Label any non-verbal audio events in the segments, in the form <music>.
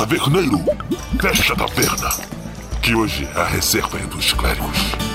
Taverneiro, fecha a taverna, que hoje é a reserva dos clérigos.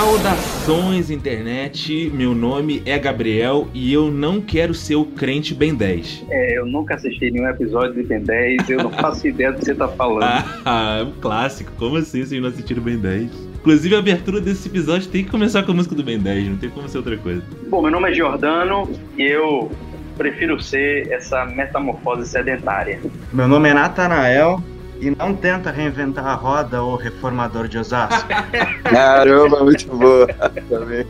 Saudações, internet. Meu nome é Gabriel e eu não quero ser o crente Ben 10. É, eu nunca assisti nenhum episódio de Ben 10, eu não faço ideia do que você tá falando. <laughs> Ah, é um clássico. Como assim vocês não assistiram Ben 10? Inclusive, a abertura desse episódio tem que começar com a música do Ben 10, não tem como ser outra coisa. Bom, meu nome é Giordano e eu prefiro ser essa metamorfose sedentária. Meu nome é Natanael e não tenta reinventar a roda ou reformador de Osasco. <laughs> Caramba, muito boa. Também.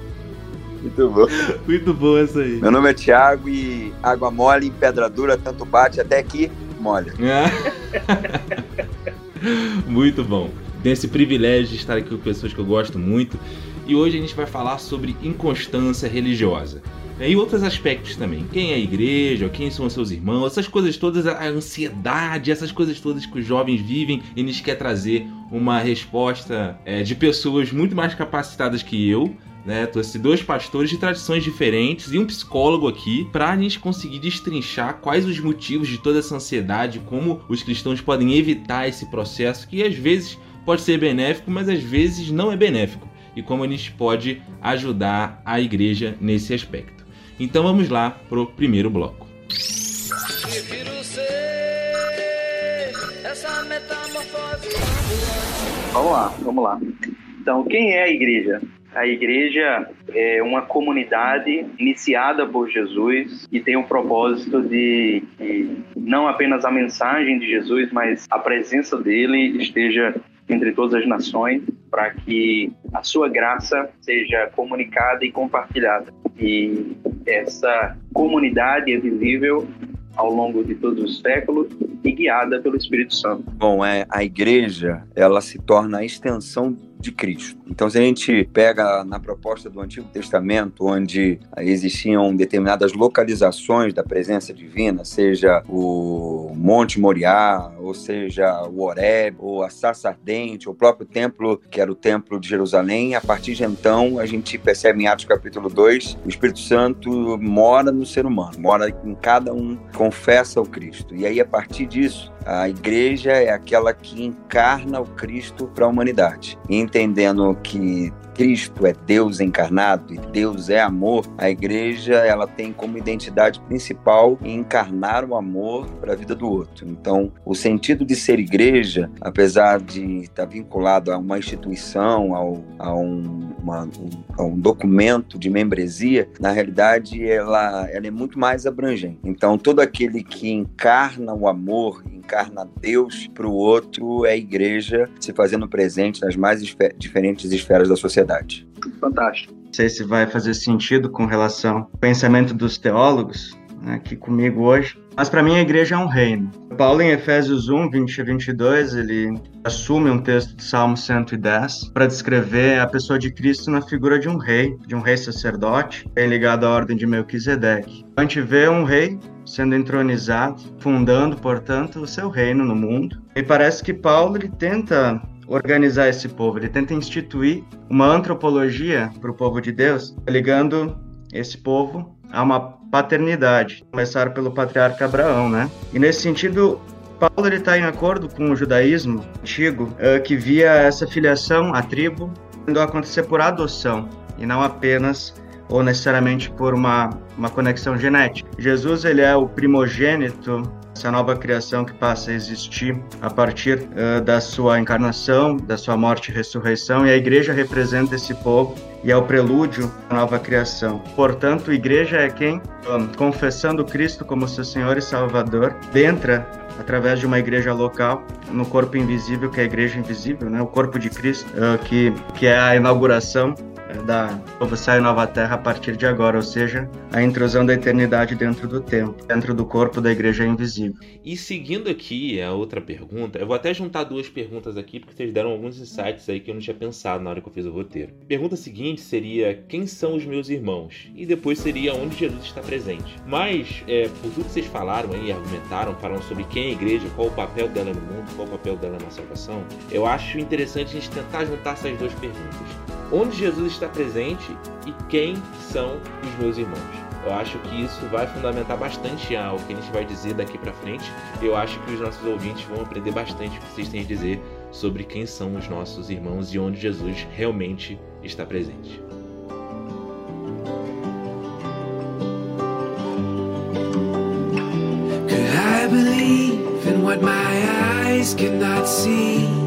Muito boa. Muito boa essa aí. Meu nome é Thiago e água mole em pedra dura, tanto bate até que molha. <laughs> muito bom. Tenho esse privilégio de estar aqui com pessoas que eu gosto muito. E hoje a gente vai falar sobre inconstância religiosa. E outros aspectos também. Quem é a igreja, quem são seus irmãos, essas coisas todas, a ansiedade, essas coisas todas que os jovens vivem e eles querem trazer uma resposta é, de pessoas muito mais capacitadas que eu, né? Trouxe dois pastores de tradições diferentes e um psicólogo aqui para a gente conseguir destrinchar quais os motivos de toda essa ansiedade, como os cristãos podem evitar esse processo que às vezes pode ser benéfico, mas às vezes não é benéfico, e como a gente pode ajudar a igreja nesse aspecto. Então vamos lá pro primeiro bloco. Vamos lá, vamos lá. Então, quem é a igreja? A igreja é uma comunidade iniciada por Jesus e tem o propósito de que não apenas a mensagem de Jesus, mas a presença dele esteja entre todas as nações, para que a sua graça seja comunicada e compartilhada. E essa comunidade é visível ao longo de todos os séculos e guiada pelo Espírito Santo. Bom, é, a igreja ela se torna a extensão de Cristo. Então, se a gente pega na proposta do Antigo Testamento, onde existiam determinadas localizações da presença divina, seja o Monte Moriá, ou seja o Horeb, ou a Sarça Ardente, o próprio templo, que era o templo de Jerusalém, a partir de então, a gente percebe em Atos capítulo 2, o Espírito Santo mora no ser humano, mora em cada um, confessa o Cristo. E aí, a partir disso, a igreja é aquela que encarna o Cristo para a humanidade. Entendendo que Cristo é Deus encarnado e Deus é amor, a igreja ela tem como identidade principal encarnar o amor para a vida do outro. Então, o sentido de ser igreja, apesar de estar vinculado a uma instituição, ao, a, um, uma, um, a um documento de membresia, na realidade ela, ela é muito mais abrangente. Então, todo aquele que encarna o amor, encarna Deus para o outro, é igreja se fazendo presente nas mais diferentes esferas da sociedade sociedade. Fantástico. Não sei se vai fazer sentido com relação ao pensamento dos teólogos né, aqui comigo hoje, mas para mim a igreja é um reino. Paulo em Efésios 1, 20 a 22, ele assume um texto do Salmo 110 para descrever a pessoa de Cristo na figura de um rei, de um rei sacerdote, bem ligado à ordem de Melquisedeque. A gente vê um rei sendo entronizado, fundando, portanto, o seu reino no mundo. E parece que Paulo ele tenta organizar esse povo, ele tenta instituir uma antropologia para o povo de Deus, ligando esse povo a uma paternidade, começar pelo patriarca Abraão, né? E nesse sentido, Paulo ele está em acordo com o judaísmo antigo, uh, que via essa filiação à tribo tendo acontecer por adoção e não apenas ou necessariamente por uma, uma conexão genética. Jesus ele é o primogênito essa nova criação que passa a existir a partir uh, da sua encarnação, da sua morte e ressurreição, e a igreja representa esse povo e é o prelúdio da nova criação. Portanto, a igreja é quem, um, confessando Cristo como seu Senhor e Salvador, entra através de uma igreja local no corpo invisível, que é a igreja invisível, né? o corpo de Cristo, uh, que, que é a inauguração da e nova terra a partir de agora, ou seja, a intrusão da eternidade dentro do tempo, dentro do corpo da igreja invisível. E seguindo aqui a outra pergunta, eu vou até juntar duas perguntas aqui, porque vocês deram alguns insights aí que eu não tinha pensado na hora que eu fiz o roteiro. Pergunta seguinte seria: quem são os meus irmãos? E depois seria onde Jesus está presente. Mas, é, por tudo que vocês falaram aí, argumentaram, falaram sobre quem é a igreja, qual o papel dela no mundo, qual o papel dela na salvação, eu acho interessante a gente tentar juntar essas duas perguntas. Onde Jesus está presente e quem são os meus irmãos? Eu acho que isso vai fundamentar bastante o que a gente vai dizer daqui para frente. Eu acho que os nossos ouvintes vão aprender bastante o que vocês têm a dizer sobre quem são os nossos irmãos e onde Jesus realmente está presente. Could I believe in what my eyes cannot see?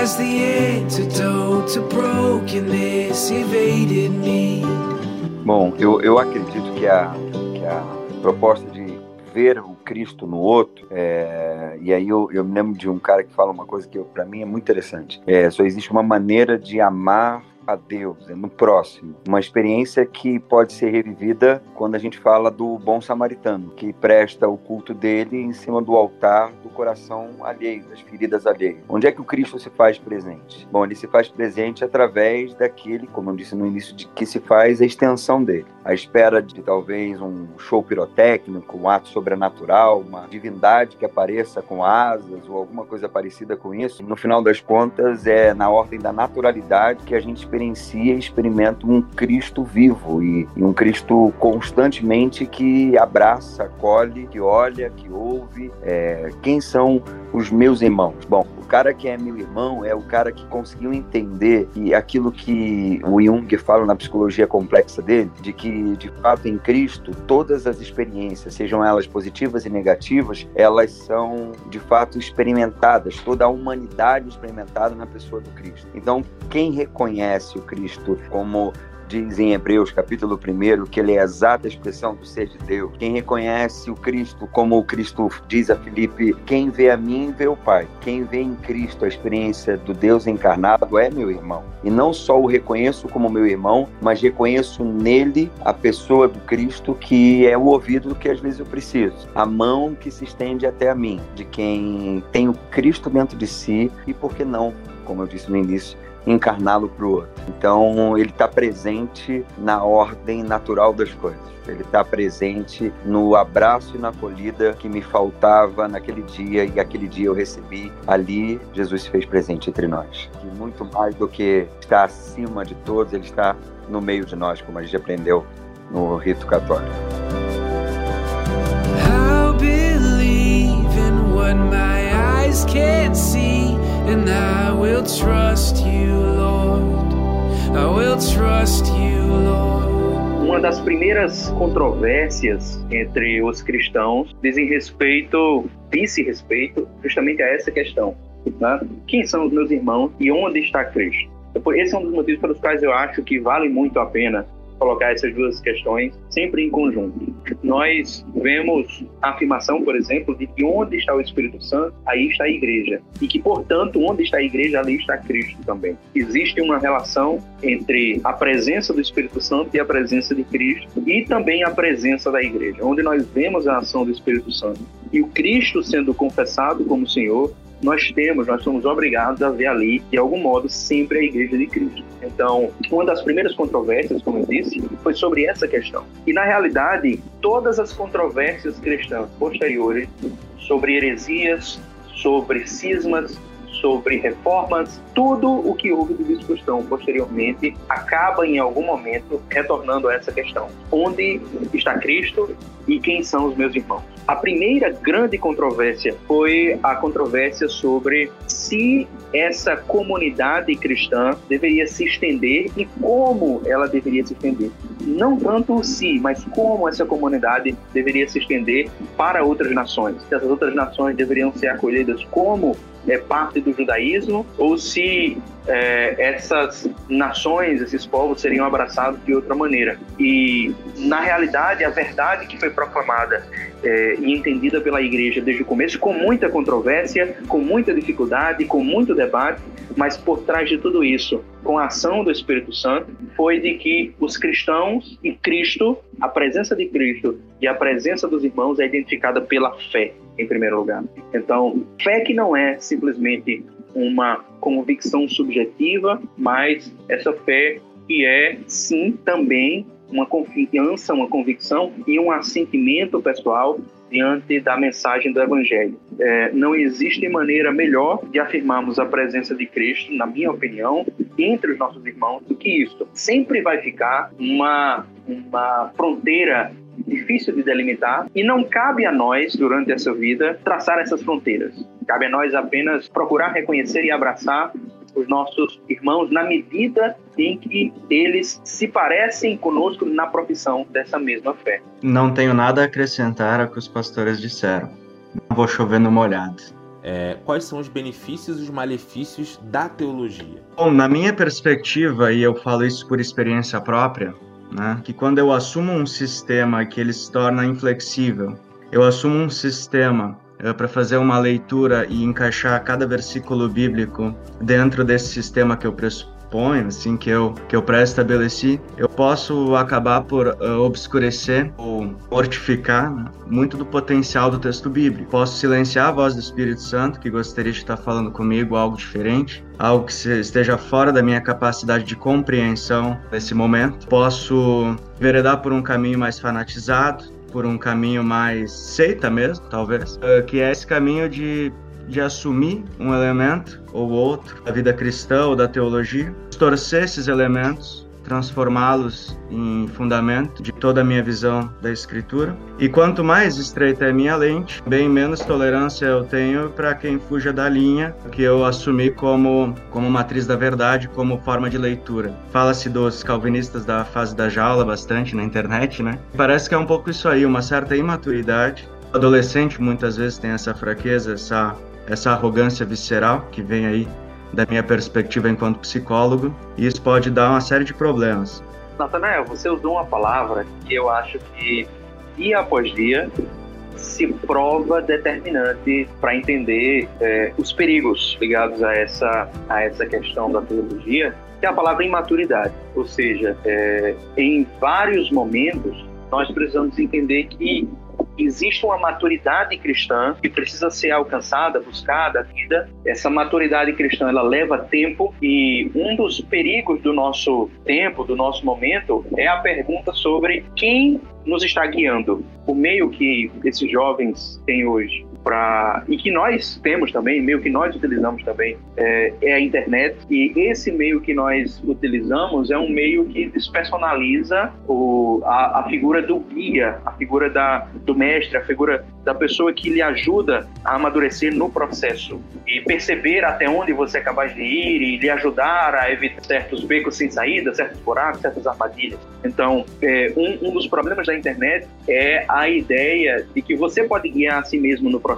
Has the antidote to brokenness evaded me? Bom, eu, eu acredito que a, que a proposta de ver o Cristo no outro, é, e aí eu, eu me lembro de um cara que fala uma coisa que para mim é muito interessante. É, só existe uma maneira de amar a Deus, é no próximo. Uma experiência que pode ser revivida quando a gente fala do bom samaritano, que presta o culto dele em cima do altar do coração alheio, das feridas alheias. Onde é que o Cristo se faz presente? Bom, ele se faz presente através daquele, como eu disse no início, de que se faz a extensão dele. A espera de talvez um show pirotécnico, um ato sobrenatural, uma divindade que apareça com asas ou alguma coisa parecida com isso. No final das contas, é na ordem da naturalidade que a gente experiencia e experimenta um Cristo vivo e, e um Cristo constantemente que abraça, acolhe, que olha, que ouve. É, quem são os meus irmãos? Bom, cara que é meu irmão é o cara que conseguiu entender e aquilo que o Jung fala na psicologia complexa dele, de que de fato em Cristo todas as experiências, sejam elas positivas e negativas, elas são de fato experimentadas, toda a humanidade experimentada na pessoa do Cristo. Então, quem reconhece o Cristo como diz em Hebreus capítulo 1 que ele é a exata expressão do ser de Deus. Quem reconhece o Cristo, como o Cristo diz a Filipe, quem vê a mim vê o Pai. Quem vê em Cristo a experiência do Deus encarnado é meu irmão. E não só o reconheço como meu irmão, mas reconheço nele a pessoa do Cristo que é o ouvido que às vezes eu preciso, a mão que se estende até a mim, de quem tem o Cristo dentro de si e por que não, como eu disse no início, encarná-lo para o outro. Então, ele está presente na ordem natural das coisas. Ele está presente no abraço e na acolhida que me faltava naquele dia e aquele dia eu recebi. Ali, Jesus se fez presente entre nós. E muito mais do que estar acima de todos, ele está no meio de nós, como a gente aprendeu no rito católico. I'll believe in what my eyes can't see. And I will trust you, Lord. I will trust you, Lord. Uma das primeiras controvérsias entre os cristãos dizem respeito, disse respeito justamente a essa questão. Né? Quem são os meus irmãos e onde está Cristo? Esse é um dos motivos pelos quais eu acho que vale muito a pena colocar essas duas questões sempre em conjunto. Nós vemos a afirmação, por exemplo, de que onde está o Espírito Santo, aí está a igreja. E que, portanto, onde está a igreja, ali está Cristo também. Existe uma relação entre a presença do Espírito Santo e a presença de Cristo e também a presença da igreja, onde nós vemos a ação do Espírito Santo. E o Cristo sendo confessado como Senhor, nós temos, nós somos obrigados a ver ali, de algum modo, sempre a Igreja de Cristo. Então, uma das primeiras controvérsias, como eu disse, foi sobre essa questão. E, na realidade, todas as controvérsias cristãs posteriores sobre heresias, sobre cismas, sobre reformas, tudo o que houve de discussão posteriormente acaba em algum momento retornando a essa questão. Onde está Cristo e quem são os meus irmãos? A primeira grande controvérsia foi a controvérsia sobre se essa comunidade cristã deveria se estender e como ela deveria se estender. Não tanto si, mas como essa comunidade deveria se estender para outras nações. Se essas outras nações deveriam ser acolhidas como é, parte do judaísmo ou se é, essas nações, esses povos seriam abraçados de outra maneira. E, na realidade, a verdade que foi proclamada é, e entendida pela igreja desde o começo, com muita controvérsia, com muita dificuldade, com muito debate, mas por trás de tudo isso, com a ação do Espírito Santo, foi de que os cristãos e Cristo, a presença de Cristo e a presença dos irmãos é identificada pela fé, em primeiro lugar. Então, fé que não é simplesmente uma convicção subjetiva, mas essa fé que é, sim, também uma confiança, uma convicção e um assentimento pessoal diante da mensagem do Evangelho. É, não existe maneira melhor de afirmarmos a presença de Cristo, na minha opinião, entre os nossos irmãos do que isso. Sempre vai ficar uma, uma fronteira difícil de delimitar e não cabe a nós, durante essa vida, traçar essas fronteiras. Cabe a nós apenas procurar reconhecer e abraçar os nossos irmãos na medida em que eles se parecem conosco na profissão dessa mesma fé. Não tenho nada a acrescentar ao que os pastores disseram. Não vou chover no molhado. É, quais são os benefícios e os malefícios da teologia? Bom, na minha perspectiva, e eu falo isso por experiência própria, né, que quando eu assumo um sistema que ele se torna inflexível, eu assumo um sistema uh, para fazer uma leitura e encaixar cada versículo bíblico dentro desse sistema que eu pressuponho, assim que eu que eu pré-estabeleci, eu posso acabar por uh, obscurecer ou mortificar né, muito do potencial do texto bíblico. Posso silenciar a voz do Espírito Santo que gostaria de estar falando comigo algo diferente, algo que esteja fora da minha capacidade de compreensão nesse momento. Posso veredar por um caminho mais fanatizado, por um caminho mais seita mesmo, talvez, uh, que é esse caminho de, de assumir um elemento ou outro da vida cristã ou da teologia, distorcer esses elementos transformá-los em fundamento de toda a minha visão da escritura. E quanto mais estreita é minha lente, bem menos tolerância eu tenho para quem fuja da linha que eu assumi como como matriz da verdade, como forma de leitura. Fala-se dos calvinistas da fase da jaula bastante na internet, né? Parece que é um pouco isso aí, uma certa imaturidade. O adolescente muitas vezes tem essa fraqueza, essa essa arrogância visceral que vem aí da minha perspectiva enquanto psicólogo, e isso pode dar uma série de problemas. Natanael, você usou uma palavra que eu acho que dia após dia se prova determinante para entender é, os perigos ligados a essa, a essa questão da teologia, que é a palavra imaturidade. Ou seja, é, em vários momentos, nós precisamos entender que existe uma maturidade cristã que precisa ser alcançada, buscada, vida. Essa maturidade cristã, ela leva tempo e um dos perigos do nosso tempo, do nosso momento, é a pergunta sobre quem nos está guiando. O meio que esses jovens têm hoje para e que nós temos também, meio que nós utilizamos também, é, é, a internet. E esse meio que nós utilizamos é um meio que despersonaliza o, a, a figura do guia, a figura da, do mestre, a figura da pessoa que lhe ajuda a amadurecer no processo e perceber até onde você é capaz de ir e lhe ajudar a evitar certos becos sem saída, certos buracos, certas armadilhas. Então, é, um, um dos problemas da internet é a ideia de que você pode guiar a si mesmo no processo.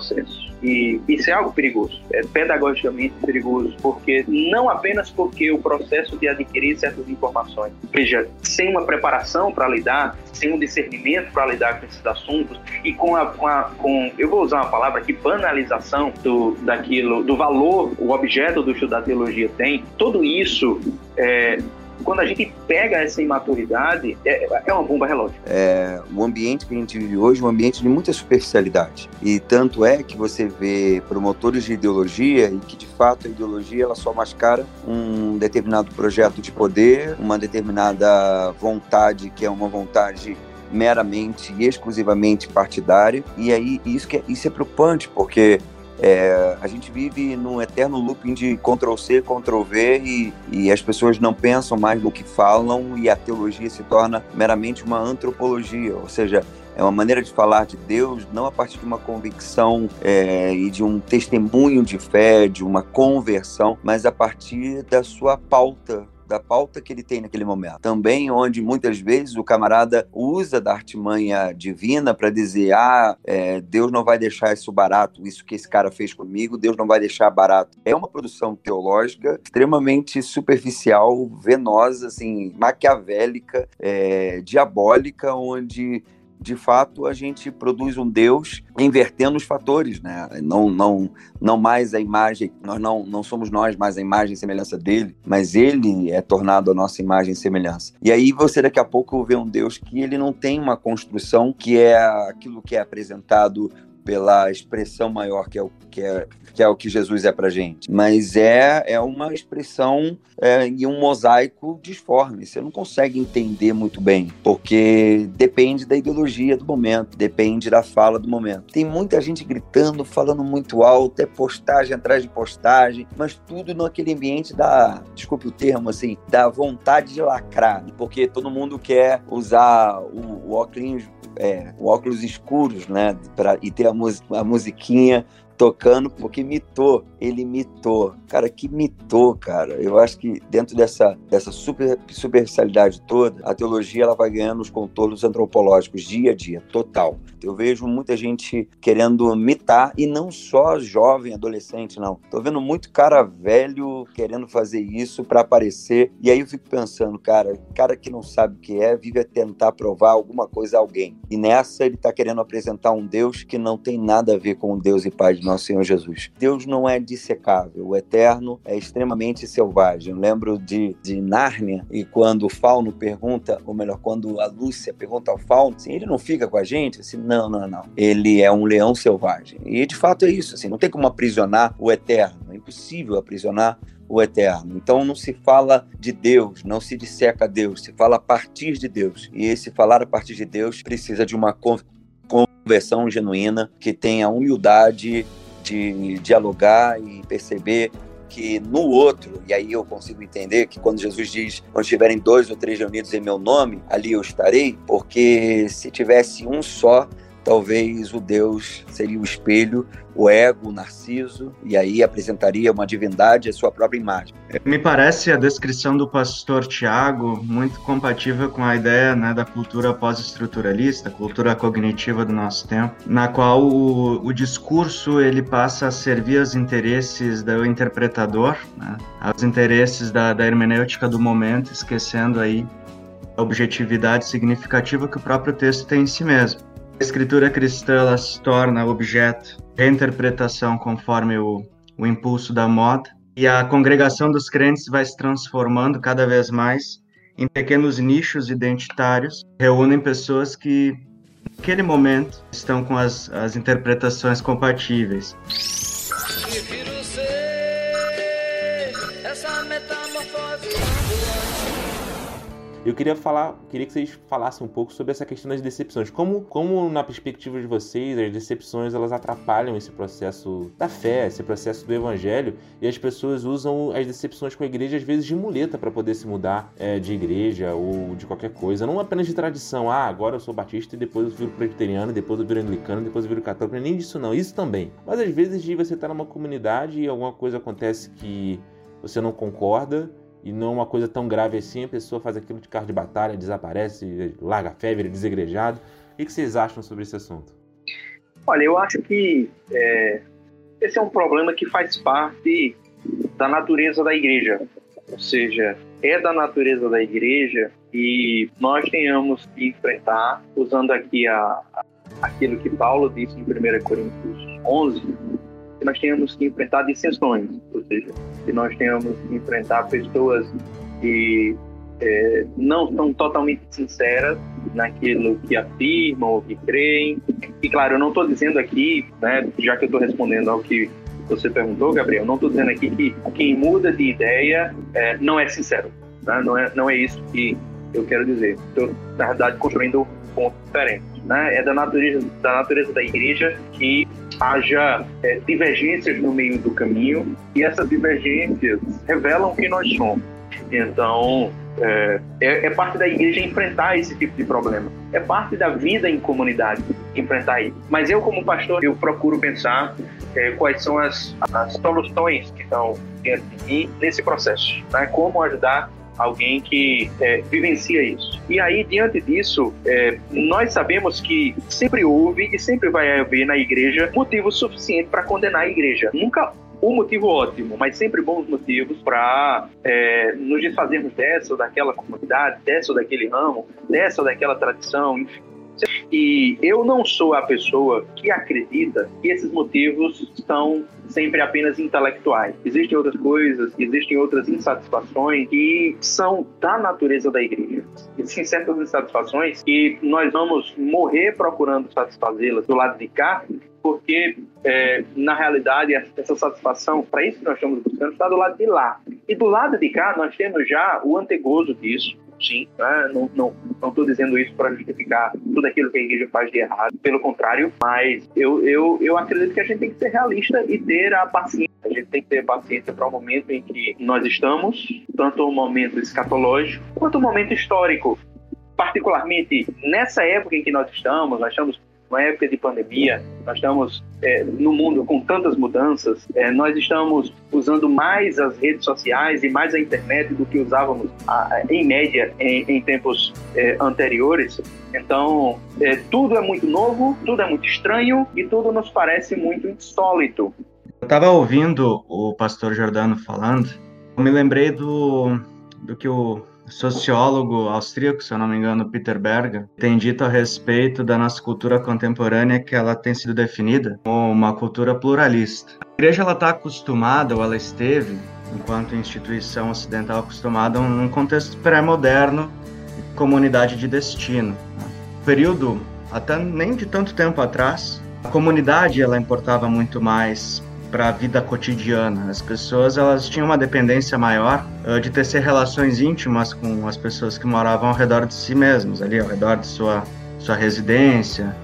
E isso é algo perigoso, é pedagogicamente perigoso, porque não apenas porque o processo de adquirir certas informações, veja, sem uma preparação para lidar, sem um discernimento para lidar com esses assuntos e com a, com a com, eu vou usar uma palavra aqui, banalização do daquilo, do valor o objeto do estudo da teologia tem, tudo isso é, quando a gente pega essa imaturidade, é, é uma bomba relógio. É, o ambiente que a gente vive hoje é um ambiente de muita superficialidade. E tanto é que você vê promotores de ideologia e que, de fato, a ideologia ela só mascara um determinado projeto de poder, uma determinada vontade que é uma vontade meramente e exclusivamente partidária. E aí isso, que é, isso é preocupante, porque é, a gente vive num eterno looping de Ctrl-C, Ctrl-V e, e, as pessoas não pensam mais no que falam e a teologia se torna meramente uma antropologia, ou seja, é uma maneira de falar de Deus não a partir de uma convicção é, e de um testemunho de fé, de uma conversão, mas a partir da sua pauta da pauta que ele tem naquele momento. Também onde muitas vezes o camarada usa da artimanha divina para dizer: ah, é, Deus não vai deixar isso barato, isso que esse cara fez comigo, Deus não vai deixar barato. É uma produção teológica extremamente superficial, venosa, assim, maquiavélica, é, diabólica, onde de fato, a gente produz um Deus invertendo os fatores, né? Não, não, não mais a imagem, nós não, não somos nós mais a imagem e semelhança dele, mas ele é tornado a nossa imagem e semelhança. E aí você daqui a pouco vê um Deus que ele não tem uma construção que é aquilo que é apresentado pela expressão maior que é o que é, que é o que Jesus é para gente, mas é, é uma expressão é, e um mosaico disforme. Você não consegue entender muito bem, porque depende da ideologia do momento, depende da fala do momento. Tem muita gente gritando, falando muito alto, é postagem atrás de postagem, mas tudo naquele ambiente da, desculpe o termo assim, da vontade de lacrar, porque todo mundo quer usar o, o óculos é, óculos escuros, né? Pra, e ter a, mus a musiquinha tocando porque mitou, ele mitou. Cara, que mitou, cara. Eu acho que dentro dessa, dessa super, superficialidade toda, a teologia ela vai ganhando os contornos antropológicos dia a dia, total. Eu vejo muita gente querendo mitar e não só jovem, adolescente, não. Tô vendo muito cara velho querendo fazer isso para aparecer. E aí eu fico pensando, cara, cara que não sabe o que é, vive a tentar provar alguma coisa a alguém. E nessa ele tá querendo apresentar um Deus que não tem nada a ver com o Deus e Pai de nosso Senhor Jesus. Deus não é dissecável, o eterno é extremamente selvagem. Eu lembro de, de Nárnia e quando o Fauno pergunta, ou melhor, quando a Lúcia pergunta ao Fauno, assim, ele não fica com a gente? Assim, não, não, não. Ele é um leão selvagem. E de fato é isso, assim, não tem como aprisionar o eterno, é impossível aprisionar o eterno. Então não se fala de Deus, não se disseca Deus, se fala a partir de Deus. E esse falar a partir de Deus precisa de uma conversão genuína que tenha humildade de dialogar e perceber que no outro, e aí eu consigo entender que quando Jesus diz, quando estiverem dois ou três reunidos em meu nome, ali eu estarei, porque se tivesse um só, talvez o Deus seria o espelho, o ego, o narciso, e aí apresentaria uma divindade à sua própria imagem. Me parece a descrição do pastor Tiago muito compatível com a ideia né, da cultura pós-estruturalista, cultura cognitiva do nosso tempo, na qual o, o, discurso ele passa a servir aos interesses do interpretador, né, aos interesses da, da hermenêutica do momento, esquecendo aí a objetividade significativa que o próprio texto tem em si mesmo. A escritura cristã ela se torna objeto de interpretação conforme o, o impulso da moda, e a congregação dos crentes vai se transformando cada vez mais em pequenos nichos identitários, reúnem pessoas que, naquele momento, estão com as, as interpretações compatíveis. Eu queria falar, queria que vocês falassem um pouco sobre essa questão das decepções. Como, como na perspectiva de vocês, as decepções elas atrapalham esse processo da fé, esse processo do evangelho, e as pessoas usam as decepções com a igreja às vezes de muleta para poder se mudar é, de igreja ou de qualquer coisa, não apenas de tradição. Ah, agora eu sou batista e depois eu viro presbiteriano, depois eu viro anglicano, depois eu viro católico. Nem disso não, isso também. Mas às vezes de você estar tá numa comunidade e alguma coisa acontece que você não concorda e não é uma coisa tão grave assim, a pessoa faz aquilo de carro de batalha, desaparece, larga a fé, vira desegrejado. O que vocês acham sobre esse assunto? Olha, eu acho que é, esse é um problema que faz parte da natureza da igreja. Ou seja, é da natureza da igreja e nós tenhamos que enfrentar, usando aqui a, a, aquilo que Paulo disse em 1 Coríntios 11, que nós tenhamos que enfrentar dissensões, ou seja, que nós tenhamos que enfrentar pessoas que é, não são totalmente sinceras naquilo que afirmam ou que creem. E claro, eu não estou dizendo aqui, né, já que eu estou respondendo ao que você perguntou, Gabriel, não estou dizendo aqui que quem muda de ideia é, não é sincero. Né? Não, é, não é isso que eu quero dizer. Estou, na verdade, construindo um ponto diferente. Né? É da natureza, da natureza da igreja que haja é, divergências no meio do caminho e essas divergências revelam quem nós somos. Então, é, é, é, parte da igreja enfrentar esse tipo de problema. É parte da vida em comunidade enfrentar isso. Mas eu, como pastor, eu procuro pensar é, quais são as, as soluções que estão diante de mim nesse processo. Né? Como ajudar alguém que é, vivencia isso. E aí, diante disso, é, nós sabemos que sempre houve e sempre vai haver na igreja motivo suficiente para condenar a igreja. Nunca um motivo ótimo, mas sempre bons motivos para é, nos desfazermos dessa ou daquela comunidade, dessa ou daquele ramo, dessa ou daquela tradição, enfim. E eu não sou a pessoa que acredita que esses motivos são sempre apenas intelectuais. Existem outras coisas, existem outras insatisfações que são da natureza da igreja. Existem certas insatisfações que nós vamos morrer procurando satisfazê-las do lado de cá, porque é, na realidade essa satisfação, para isso que nós estamos buscando, está do lado de lá. E do lado de cá nós temos já o antegozo disso, sim. Né? Não estou não, não dizendo isso para justificar tudo aquilo que a igreja faz de errado, pelo contrário, mas eu, eu, eu acredito que a gente tem que ser realista e ter a paciência. A gente tem que ter paciência para o momento em que nós estamos, tanto o momento escatológico quanto o momento histórico. Particularmente nessa época em que nós estamos, nós estamos uma época de pandemia, nós estamos é, no mundo com tantas mudanças, é, nós estamos usando mais as redes sociais e mais a internet do que usávamos a, em média em, em tempos é, anteriores. Então, é, tudo é muito novo, tudo é muito estranho e tudo nos parece muito insólito. Eu estava ouvindo o pastor Jordano falando, eu me lembrei do, do que o sociólogo austríaco, se eu não me engano, Peter Berger, tem dito a respeito da nossa cultura contemporânea que ela tem sido definida como uma cultura pluralista. A igreja ela está acostumada, ou ela esteve, enquanto instituição ocidental, acostumada a um contexto pré-moderno, comunidade de destino. Período até nem de tanto tempo atrás, a comunidade ela importava muito mais para a vida cotidiana. As pessoas elas tinham uma dependência maior uh, de ter relações íntimas com as pessoas que moravam ao redor de si mesmos, ali ao redor de sua sua residência.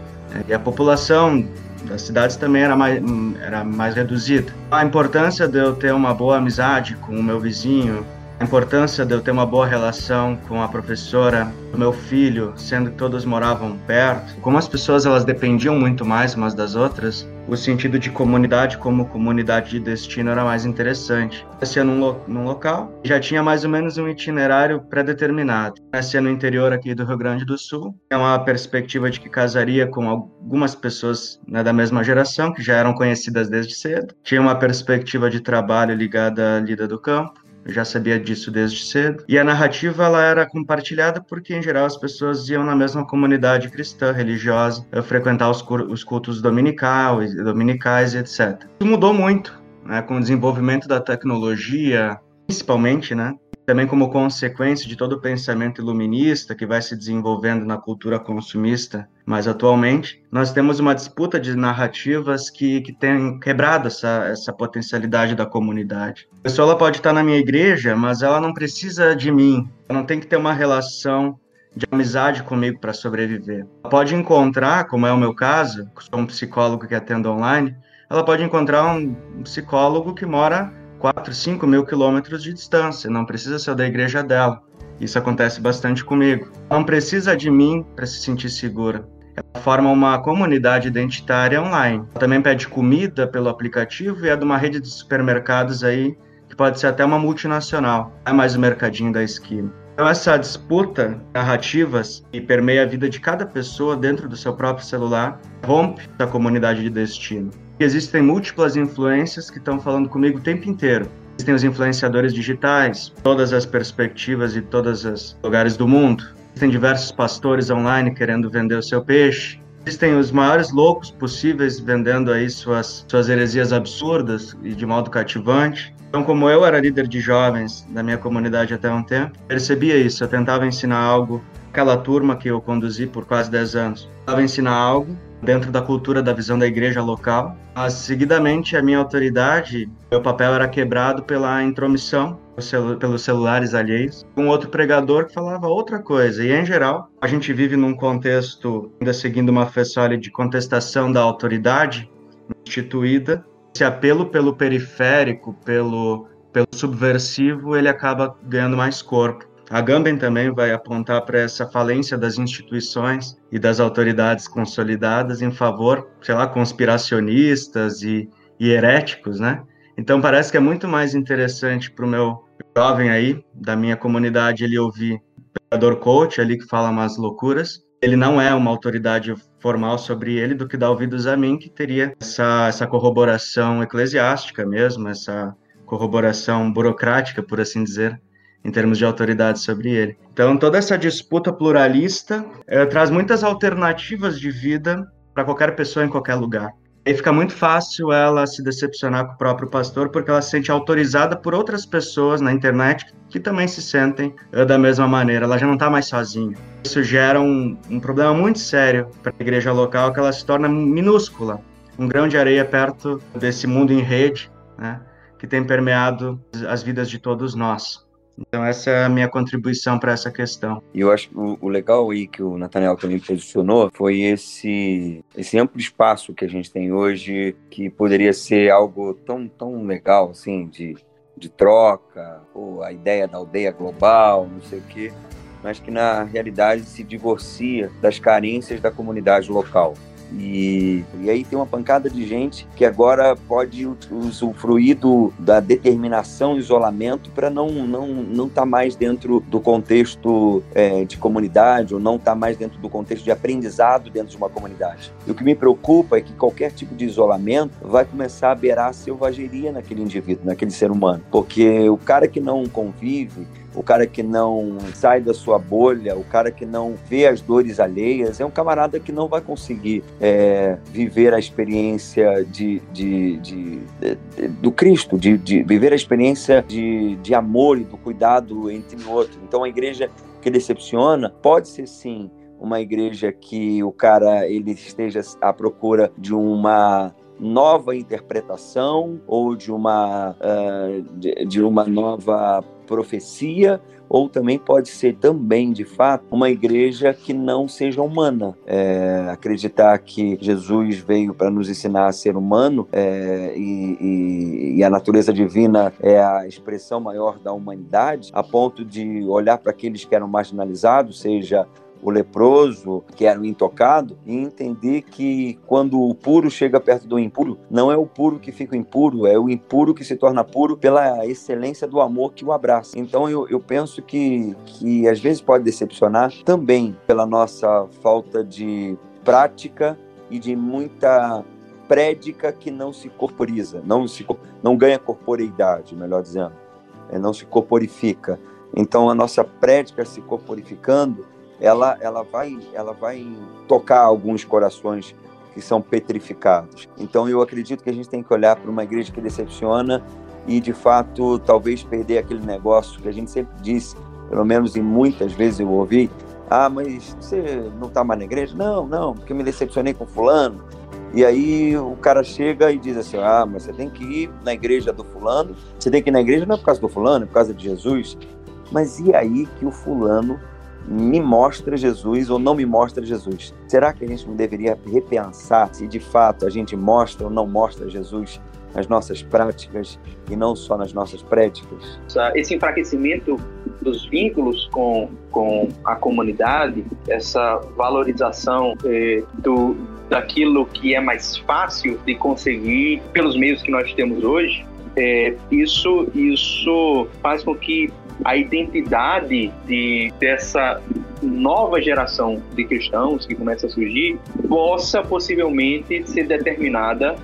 E a população das cidades também era mais, era mais reduzida. A importância de eu ter uma boa amizade com o meu vizinho, a importância de eu ter uma boa relação com a professora do meu filho, sendo que todos moravam perto, como as pessoas elas dependiam muito mais umas das outras, o sentido de comunidade como comunidade de destino era mais interessante. Nascia num, lo num local, já tinha mais ou menos um itinerário pré-determinado. Nascia no interior aqui do Rio Grande do Sul, é uma perspectiva de que casaria com algumas pessoas né, da mesma geração, que já eram conhecidas desde cedo. Tinha uma perspectiva de trabalho ligada à lida do campo eu já sabia disso desde cedo. E a narrativa ela era compartilhada porque, em geral, as pessoas iam na mesma comunidade cristã, religiosa, frequentar os, os cultos dominicais e etc. Isso mudou muito né, com o desenvolvimento da tecnologia, principalmente, né? Também como consequência de todo o pensamento iluminista que vai se desenvolvendo na cultura consumista mais atualmente, nós temos uma disputa de narrativas que, que tem quebrado essa, essa potencialidade da comunidade. A pessoa ela pode estar na minha igreja, mas ela não precisa de mim, ela não tem que ter uma relação de amizade comigo para sobreviver. Ela pode encontrar, como é o meu caso, sou um psicólogo que atendo online, ela pode encontrar um psicólogo que mora 4, 5 mil quilômetros de distância, não precisa ser da igreja dela. Isso acontece bastante comigo. Não precisa de mim para se sentir segura. Ela forma uma comunidade identitária online. Ela também pede comida pelo aplicativo e é de uma rede de supermercados aí que pode ser até uma multinacional. É mais o mercadinho da esquina. Então essa disputa narrativas que permeia a vida de cada pessoa dentro do seu próprio celular rompe a comunidade de destino existem múltiplas influências que estão falando comigo o tempo inteiro. Existem os influenciadores digitais, todas as perspectivas e todos os lugares do mundo. Existem diversos pastores online querendo vender o seu peixe. Existem os maiores loucos possíveis vendendo aí suas, suas heresias absurdas e de modo cativante. Então, como eu era líder de jovens da minha comunidade até um tempo, percebia isso. Eu tentava ensinar algo. Aquela turma que eu conduzi por quase 10 anos, tentava ensinar algo dentro da cultura da visão da igreja local. Mas, seguidamente, a minha autoridade, meu papel era quebrado pela intromissão, pelos celulares alheios, um outro pregador que falava outra coisa. E, em geral, a gente vive num contexto, ainda seguindo uma fé de contestação da autoridade instituída. Esse apelo pelo periférico, pelo, pelo subversivo, ele acaba ganhando mais corpo. A Gamben também vai apontar para essa falência das instituições e das autoridades consolidadas em favor, sei lá, conspiracionistas e, e heréticos, né? Então parece que é muito mais interessante para o meu jovem aí, da minha comunidade, ele ouvir o pregador coach ali que fala umas loucuras. Ele não é uma autoridade formal sobre ele do que dar ouvidos a mim, que teria essa, essa corroboração eclesiástica mesmo, essa corroboração burocrática, por assim dizer, em termos de autoridade sobre ele. Então, toda essa disputa pluralista eh, traz muitas alternativas de vida para qualquer pessoa em qualquer lugar. E fica muito fácil ela se decepcionar com o próprio pastor, porque ela se sente autorizada por outras pessoas na internet que também se sentem eh, da mesma maneira. Ela já não está mais sozinha. Isso gera um, um problema muito sério para a igreja local, que ela se torna minúscula, um grão de areia perto desse mundo em rede, né, que tem permeado as vidas de todos nós. Então essa é a minha contribuição para essa questão. E eu acho que o, o, legal aí que o Nathaniel também posicionou foi esse, esse amplo espaço que a gente tem hoje, que poderia ser algo tão, tão legal, assim, de, de troca, ou a ideia da aldeia global, não sei o quê, mas que na realidade se divorcia das carências da comunidade local. E, e aí tem uma pancada de gente que agora pode usufruir do, da determinação isolamento para não não não estar tá mais dentro do contexto é, de comunidade ou não estar tá mais dentro do contexto de aprendizado dentro de uma comunidade. E o que me preocupa é que qualquer tipo de isolamento vai começar a beirar a selvageria naquele indivíduo, naquele ser humano, porque o cara que não convive o cara que não sai da sua bolha, o cara que não vê as dores alheias, é um camarada que não vai conseguir é, viver a experiência de, de, de, de do Cristo, de, viver a experiência de, de amor e do cuidado entre o outro. Então, a igreja que decepciona pode ser sim uma igreja que o cara ele esteja à procura de uma nova interpretação ou de uma, uh, de, de uma nova profecia, ou também pode ser também, de fato, uma igreja que não seja humana. É, acreditar que Jesus veio para nos ensinar a ser humano é, e, e, e, a natureza divina é a expressão maior da humanidade, a ponto de olhar para aqueles que eram marginalizados, seja o leproso, que era o intocado, e entender que quando o puro chega perto do impuro, não é o puro que fica impuro, é o impuro que se torna puro pela excelência do amor que o abraça. Então eu, eu penso que, que às vezes pode decepcionar também pela nossa falta de prática e de muita prédica que não se corporiza, não, se, não ganha corporeidade, melhor dizendo, é, não se corporifica. Então a nossa prédica se corporificando ela, ela, vai, ela vai tocar alguns corações que são petrificados. Então eu acredito que a gente tem que olhar para uma igreja que decepciona e de fato talvez perder aquele negócio que a gente sempre disse, pelo menos em muitas vezes eu ouvi, ah, mas você não está mais na igreja? Não, não, porque me decepcionei com fulano. E aí o cara chega e diz assim, ah, mas você tem que ir na igreja do fulano, você tem que ir na igreja não é por causa do fulano, é por causa de Jesus. Mas e aí que o fulano me mostra Jesus ou não me mostra Jesus? Será que a gente não deveria repensar se de fato a gente mostra ou não mostra Jesus nas nossas práticas e não só nas nossas práticas? Esse enfraquecimento dos vínculos com, com a comunidade, essa valorização eh, do, daquilo que é mais fácil de conseguir pelos meios que nós temos hoje, é, isso, isso faz com que a identidade de, dessa nova geração de cristãos que começa a surgir possa possivelmente ser determinada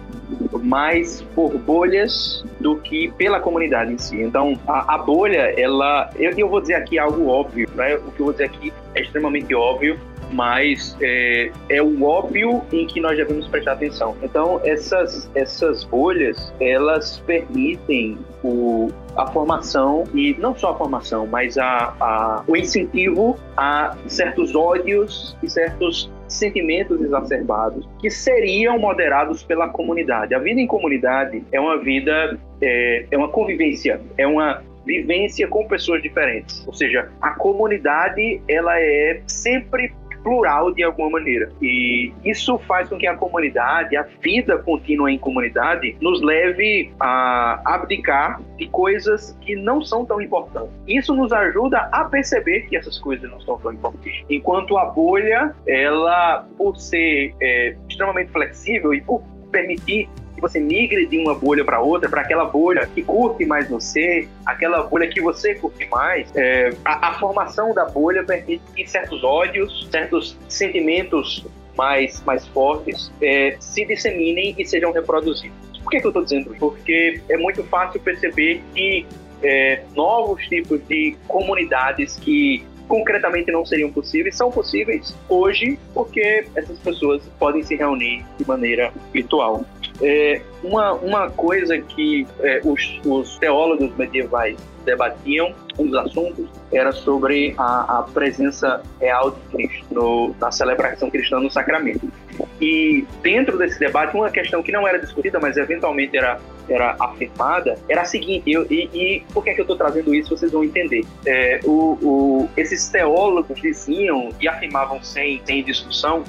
mais por bolhas do que pela comunidade em si. Então, a, a bolha, ela. Eu, eu, vou dizer aqui algo óbvio, né? o que eu vou dizer aqui é extremamente óbvio, mas é, é o óbvio em que nós devemos prestar atenção. Então, essas, essas bolhas, elas permitem o, a formação, e não só a formação, mas a, a, o incentivo a certos ódios e certos sentimentos exacerbados que seriam moderados pela comunidade. A vida em comunidade é uma vida, é, é uma convivência, é uma vivência com pessoas diferentes. Ou seja, a comunidade ela é sempre plural de alguma maneira. E isso faz com que a comunidade, a vida contínua em comunidade, nos leve a abdicar de coisas que não são tão importantes. Isso nos ajuda a perceber que essas coisas não são tão importantes. Enquanto a bolha, ela, por ser é, extremamente flexível e por permitir que você migre de uma bolha para outra, para aquela bolha que curte mais você, aquela bolha que você curte mais. É, a, a, formação da bolha permite que certos ódios, certos sentimentos mais, mais fortes é, se disseminem e sejam reproduzidos. Por que, que eu estou dizendo isso? Porque é muito fácil perceber que é, novos tipos de comunidades que concretamente não seriam possíveis, são possíveis hoje porque essas pessoas podem se reunir de maneira virtual. É, uma, uma coisa que é, os, os teólogos medievais debatiam, um dos assuntos, era sobre a, a presença real de Cristo no, na celebração cristã no sacramento. E dentro desse debate, uma questão que não era discutida, mas eventualmente era, era afirmada, era a seguinte, eu, e, e por que, é que eu estou trazendo isso, vocês vão entender. É, o, o, esses teólogos diziam e afirmavam sem, sem discussão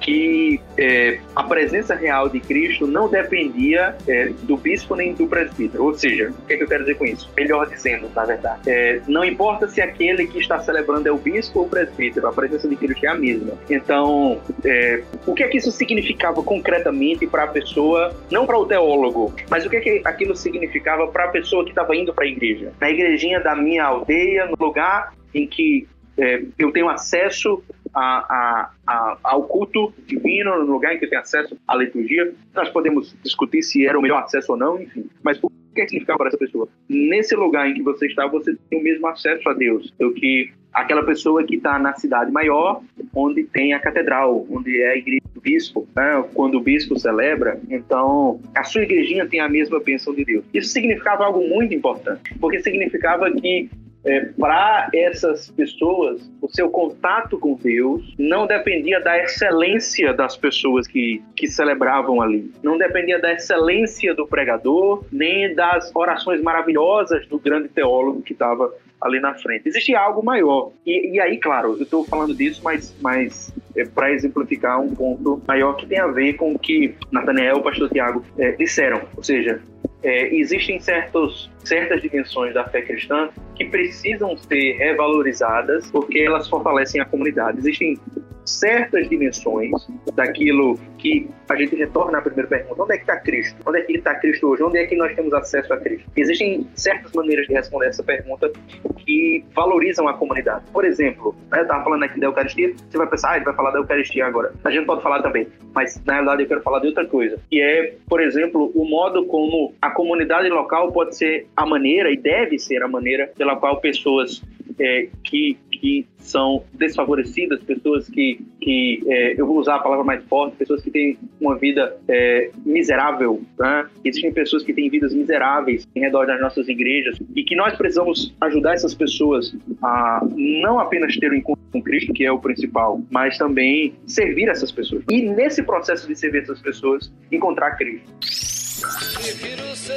que é, a presença real de Cristo não dependia é, do bispo nem do presbítero. Ou seja, o que, é que eu quero dizer com isso? Melhor dizendo, na verdade, é, não importa se aquele que está celebrando é o bispo ou o presbítero, a presença de Cristo é a mesma. Então, é, o que é que isso significava concretamente para a pessoa, não para o teólogo, mas o que é que aquilo significava para a pessoa que estava indo para a igreja? Na igrejinha da minha aldeia, no lugar em que é, eu tenho acesso a, a, a, ao culto divino, no lugar em que tem acesso à liturgia. Nós podemos discutir se era o melhor acesso ou não, enfim. Mas o que significa para essa pessoa? Nesse lugar em que você está, você tem o mesmo acesso a Deus do que aquela pessoa que está na cidade maior, onde tem a catedral, onde é a igreja do bispo. Né? Quando o bispo celebra, então a sua igrejinha tem a mesma bênção de Deus. Isso significava algo muito importante, porque significava que é, para essas pessoas, o seu contato com Deus não dependia da excelência das pessoas que, que celebravam ali, não dependia da excelência do pregador, nem das orações maravilhosas do grande teólogo que estava ali na frente. Existia algo maior. E, e aí, claro, eu estou falando disso, mas, mas é, para exemplificar um ponto maior que tem a ver com o que Nathaniel e o pastor Tiago é, disseram. Ou seja, é, existem certos, certas dimensões da fé cristã que precisam ser revalorizadas porque elas fortalecem a comunidade. Existem certas dimensões daquilo que a gente retorna à primeira pergunta: onde é que está Cristo? Onde é que está Cristo hoje? Onde é que nós temos acesso a Cristo? Existem certas maneiras de responder essa pergunta que valorizam a comunidade. Por exemplo, né, eu estava falando aqui da Eucaristia, você vai pensar, ah, ele vai falar da Eucaristia agora. A gente pode falar também, mas na realidade eu quero falar de outra coisa, que é, por exemplo, o modo como a comunidade local pode ser a maneira, e deve ser a maneira, pela qual pessoas é, que, que são desfavorecidas, pessoas que, que é, eu vou usar a palavra mais forte, pessoas que têm uma vida é, miserável. Né? Existem pessoas que têm vidas miseráveis em redor das nossas igrejas e que nós precisamos ajudar essas pessoas a não apenas ter o um encontro com Cristo, que é o principal, mas também servir essas pessoas. E nesse processo de servir essas pessoas, encontrar Cristo. Prefiro ser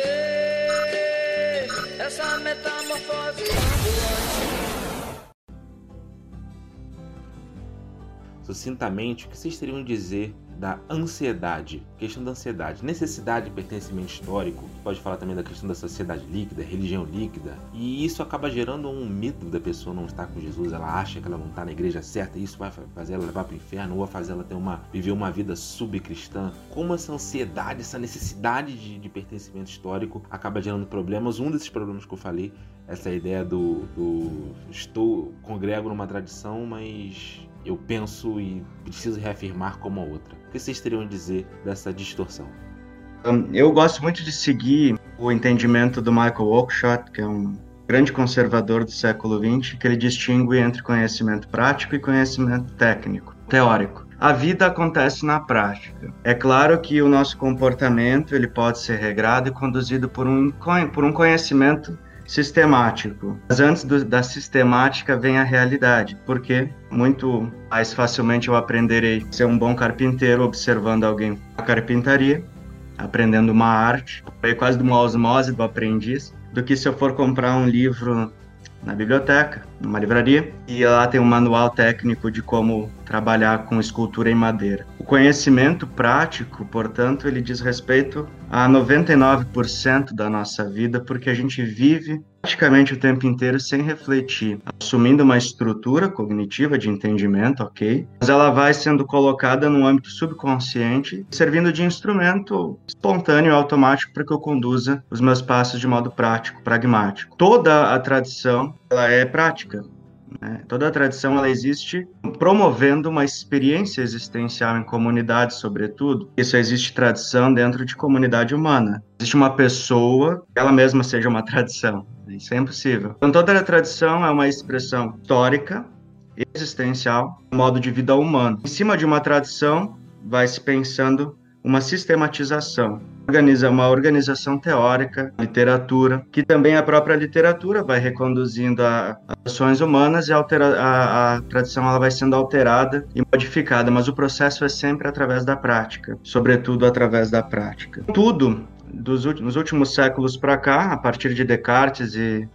essa metamorfose sucintamente, o que vocês teriam a dizer da ansiedade, questão da ansiedade, necessidade de pertencimento histórico, pode falar também da questão da sociedade líquida, religião líquida, e isso acaba gerando um medo da pessoa não estar com Jesus, ela acha que ela não está na igreja certa, e isso vai fazer ela levar para o inferno, ou vai fazer ela ter uma, viver uma vida subcristã. Como essa ansiedade, essa necessidade de, de pertencimento histórico acaba gerando problemas, um desses problemas que eu falei, essa ideia do, do estou, congrego numa tradição, mas eu penso e preciso reafirmar como a outra. O que vocês teriam a dizer dessa distorção? Eu gosto muito de seguir o entendimento do Michael Oakeshott, que é um grande conservador do século XX, que ele distingue entre conhecimento prático e conhecimento técnico, teórico. A vida acontece na prática. É claro que o nosso comportamento ele pode ser regrado e conduzido por um, por um conhecimento sistemático. Mas antes do, da sistemática vem a realidade, porque muito mais facilmente eu aprenderei a ser um bom carpinteiro observando alguém a carpintaria, aprendendo uma arte, é quase de uma osmose do aprendiz, do que se eu for comprar um livro na biblioteca, numa livraria, e lá tem um manual técnico de como trabalhar com escultura em madeira. O conhecimento prático, portanto, ele diz respeito a 99% da nossa vida, porque a gente vive praticamente o tempo inteiro sem refletir, assumindo uma estrutura cognitiva de entendimento, ok? Mas ela vai sendo colocada no âmbito subconsciente, servindo de instrumento espontâneo e automático para que eu conduza os meus passos de modo prático, pragmático. Toda a tradição ela é prática. Né? Toda a tradição ela existe promovendo uma experiência existencial em comunidade, sobretudo. Isso existe tradição dentro de comunidade humana. Existe uma pessoa, ela mesma seja uma <laughs> tradição. Isso é impossível. Então, toda a tradição é uma expressão histórica, existencial, modo de vida humano. Em cima de uma tradição, vai se pensando uma sistematização, organiza uma organização teórica, literatura, que também a própria literatura vai reconduzindo a, ações humanas e altera, a, a tradição ela vai sendo alterada e modificada, mas o processo é sempre através da prática, sobretudo através da prática. Tudo dos últimos, últimos séculos para cá, a partir de Descartes e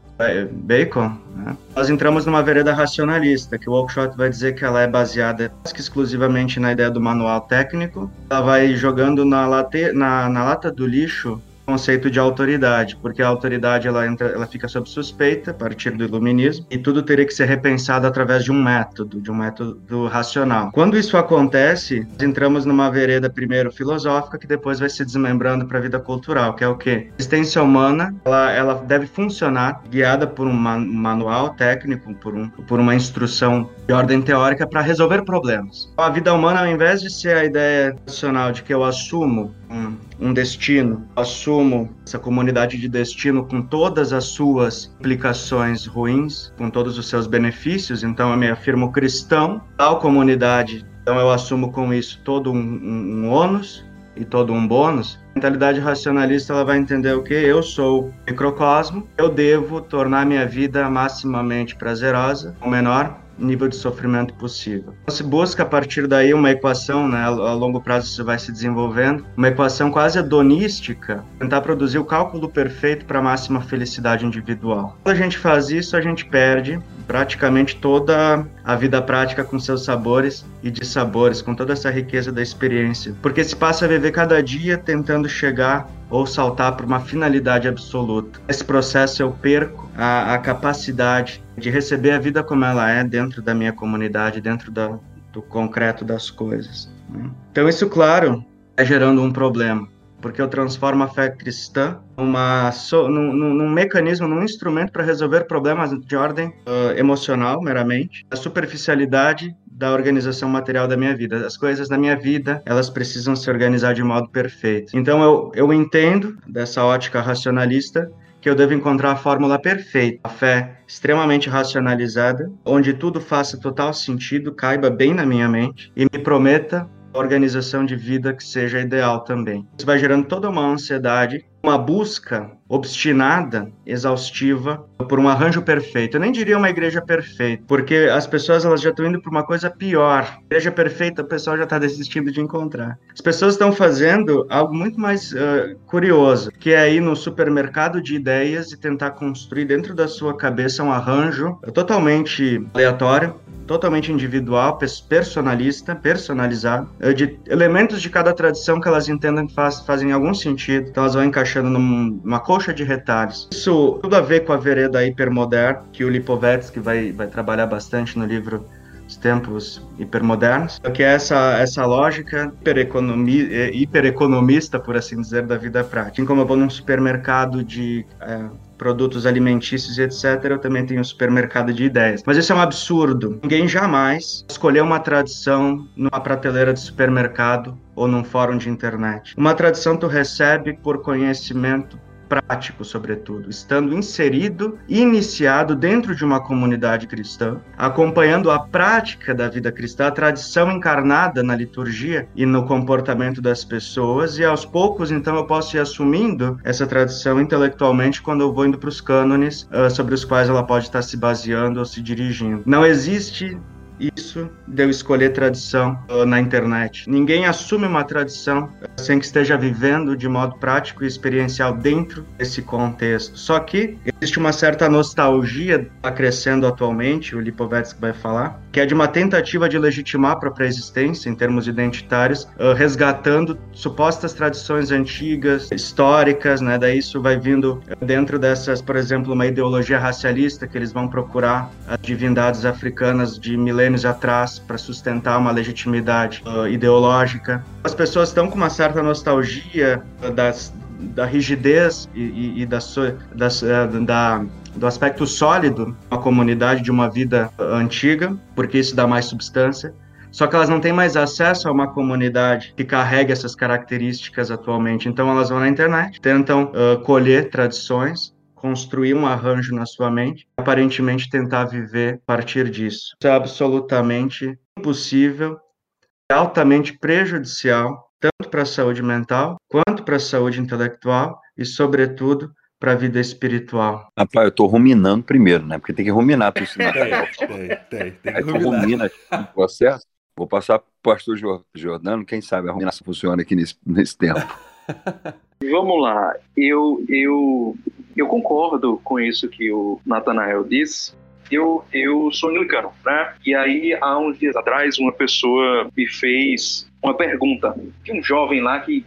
Bacon, né? nós entramos numa vereda racionalista, que o Oakeshott vai dizer que ela é baseada exclusivamente na ideia do manual técnico. Ela vai jogando na, late, na, na lata do lixo conceito de autoridade, porque a autoridade ela entra, ela fica sob suspeita a partir do iluminismo e tudo teria que ser repensado através de um método, de um método racional. Quando isso acontece, entramos numa vereda primeiro filosófica que depois vai se desmembrando para a vida cultural, que é o que a existência humana, ela, ela deve funcionar guiada por um manual técnico, por, um, por uma instrução de ordem teórica para resolver problemas. A vida humana, ao invés de ser a ideia racional de que eu assumo um, um destino, assumo essa comunidade de destino com todas as suas implicações ruins, com todos os seus benefícios, então eu me afirmo cristão, tal comunidade, então eu assumo com isso todo um, um, um ônus e todo um bônus. A mentalidade racionalista ela vai entender o que eu sou microcosmo, eu devo tornar minha vida maximamente prazerosa, o menor nível de sofrimento possível. Então, se busca a partir daí uma equação, né, a longo prazo isso vai se desenvolvendo, uma equação quase hedonística, tentar produzir o cálculo perfeito para a máxima felicidade individual. Quando a gente faz isso, a gente perde praticamente toda a vida prática com seus sabores e dissabores, com toda essa riqueza da experiência, porque se passa a viver cada dia tentando chegar ou saltar para uma finalidade absoluta. Nesse processo eu perco a, a, capacidade de receber a vida como ela é dentro da minha comunidade, dentro da, do concreto das coisas. Né? Então isso, claro, é gerando um problema, porque eu transformo a fé cristã numa, so, num, num, mecanismo, num instrumento para resolver problemas de ordem uh, emocional, meramente, a superficialidade da organização material da minha vida. As coisas da minha vida, elas precisam se organizar de modo perfeito. Então eu, eu entendo dessa ótica racionalista que eu devo encontrar a fórmula perfeita, a fé extremamente racionalizada, onde tudo faça total sentido, caiba bem na minha mente e me prometa organização de vida que seja ideal também. Isso vai gerando toda uma ansiedade, uma busca obstinada, exaustiva, por um arranjo perfeito. Eu nem diria uma igreja perfeita, porque as pessoas elas já estão indo para uma coisa pior. Igreja perfeita, o pessoal já está desistindo de encontrar. As pessoas estão fazendo algo muito mais uh, curioso, que é ir no supermercado de ideias e tentar construir dentro da sua cabeça um arranjo totalmente aleatório, totalmente individual, personalista, personalizado, de elementos de cada tradição que elas entendam que faz, fazem algum sentido, então elas vão encaixando numa colcha de retalhos. Isso tudo a ver com a vereda hipermoderna, que o Lipovetsky vai, vai trabalhar bastante no livro os tempos hipermodernos, que é essa, essa lógica hipereconomi, eh, hipereconomista, por assim dizer, da vida prática. Assim como eu vou num supermercado de é, produtos alimentícios e etc., eu também tenho um supermercado de ideias. Mas isso é um absurdo. Ninguém jamais escolheu uma tradição numa prateleira de supermercado ou num fórum de internet. Uma tradição tu recebe por conhecimento prático, sobretudo, estando inserido iniciado dentro de uma comunidade cristã, acompanhando a prática da vida cristã, a tradição encarnada na liturgia e no comportamento das pessoas, e aos poucos, então, eu posso ir assumindo essa tradição intelectualmente quando eu vou indo para os cânones uh, sobre os quais ela pode estar se baseando ou se dirigindo. Não existe isso de eu escolher tradição uh, na internet. Ninguém assume uma tradição uh, sem que esteja vivendo de modo prático e experiencial dentro desse contexto. Só que existe uma certa nostalgia tá crescendo atualmente, o Lipovetsky vai falar, que é de uma tentativa de legitimar a própria existência em termos identitários, uh, resgatando supostas tradições antigas, históricas, né? Daí isso vai vindo dentro dessas, por exemplo, uma ideologia racialista que eles vão procurar as divindades africanas de milênios milênios atrás para sustentar uma legitimidade uh, ideológica. As pessoas estão com uma certa nostalgia das, da rigidez e, e, e da, das, uh, da, do aspecto sólido da comunidade de uma vida antiga, porque isso dá mais substância. Só que elas não têm mais acesso a uma comunidade que carrega essas características atualmente. Então elas vão na internet, tentam uh, colher tradições, construir um arranjo na sua mente, aparentemente tentar viver a partir disso. Isso é absolutamente impossível, é altamente prejudicial, tanto para a saúde mental, quanto para a saúde intelectual e, sobretudo, para a vida espiritual. Rapaz, eu estou ruminando primeiro, né? Porque tem que ruminar tudo isso. <laughs> Tem, tem, tem, tem que ruminar. rumina o processo. Vou passar para o pastor Jordano, quem sabe a ruminação funciona aqui nesse, nesse tempo. <laughs> Vamos lá, eu, eu, eu concordo com isso que o Natanael disse. Eu, eu sou anglicano, né? E aí, há uns dias atrás, uma pessoa me fez uma pergunta. de um jovem lá que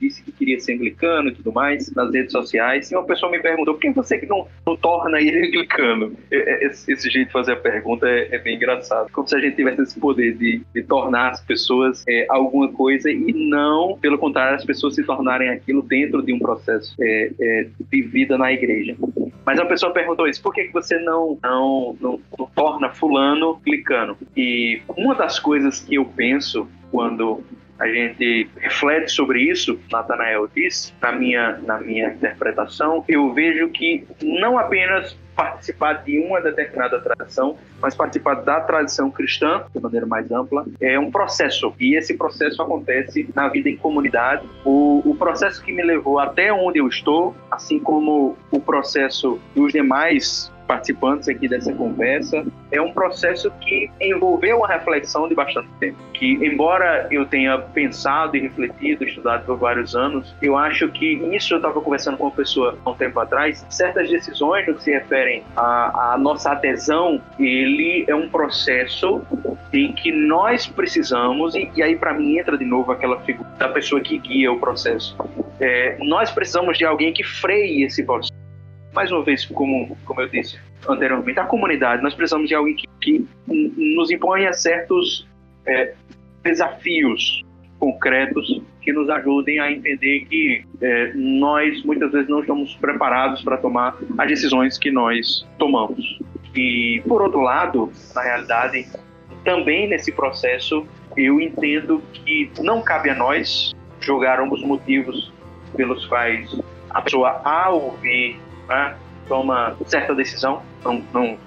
disse que queria ser anglicano e tudo mais nas redes sociais. E uma pessoa me perguntou: por que você que não, não torna ele anglicano? Esse, esse, jeito de fazer a pergunta é, é, bem engraçado. Como se a gente tivesse esse poder de, de tornar as pessoas é, alguma coisa e não, pelo contrário, as pessoas se tornarem aquilo dentro de um processo é, é de vida na igreja. Mas a pessoa perguntou isso: por que, que você não, não, não, não torna Fulano anglicano? E uma das coisas que eu penso quando a gente reflete sobre isso, Natanael disse, na minha, na minha interpretação, eu vejo que não apenas participar de uma determinada tradição, mas participar da tradição cristã, de maneira mais ampla, é um processo. E esse processo acontece na vida em comunidade. O, o processo que me levou até onde eu estou, assim como o processo dos demais participantes aqui dessa conversa, é um processo que envolveu uma reflexão de bastante tempo. Que, embora eu tenha pensado e refletido, estudado por vários anos, eu acho que isso eu estava conversando com uma pessoa há um tempo atrás, certas decisões no que se referem à, à nossa adesão, ele é um processo em que nós precisamos, e, e aí para mim entra de novo aquela figura da pessoa que guia o processo. É, nós precisamos de alguém que freie esse processo mais uma vez, como, como eu disse anteriormente, a comunidade, nós precisamos de alguém que, que nos imponha certos é, desafios concretos que nos ajudem a entender que é, nós muitas vezes não estamos preparados para tomar as decisões que nós tomamos. E, por outro lado, na realidade, também nesse processo, eu entendo que não cabe a nós julgar os motivos pelos quais a pessoa, ao ouvir né, toma certa decisão. Não, não,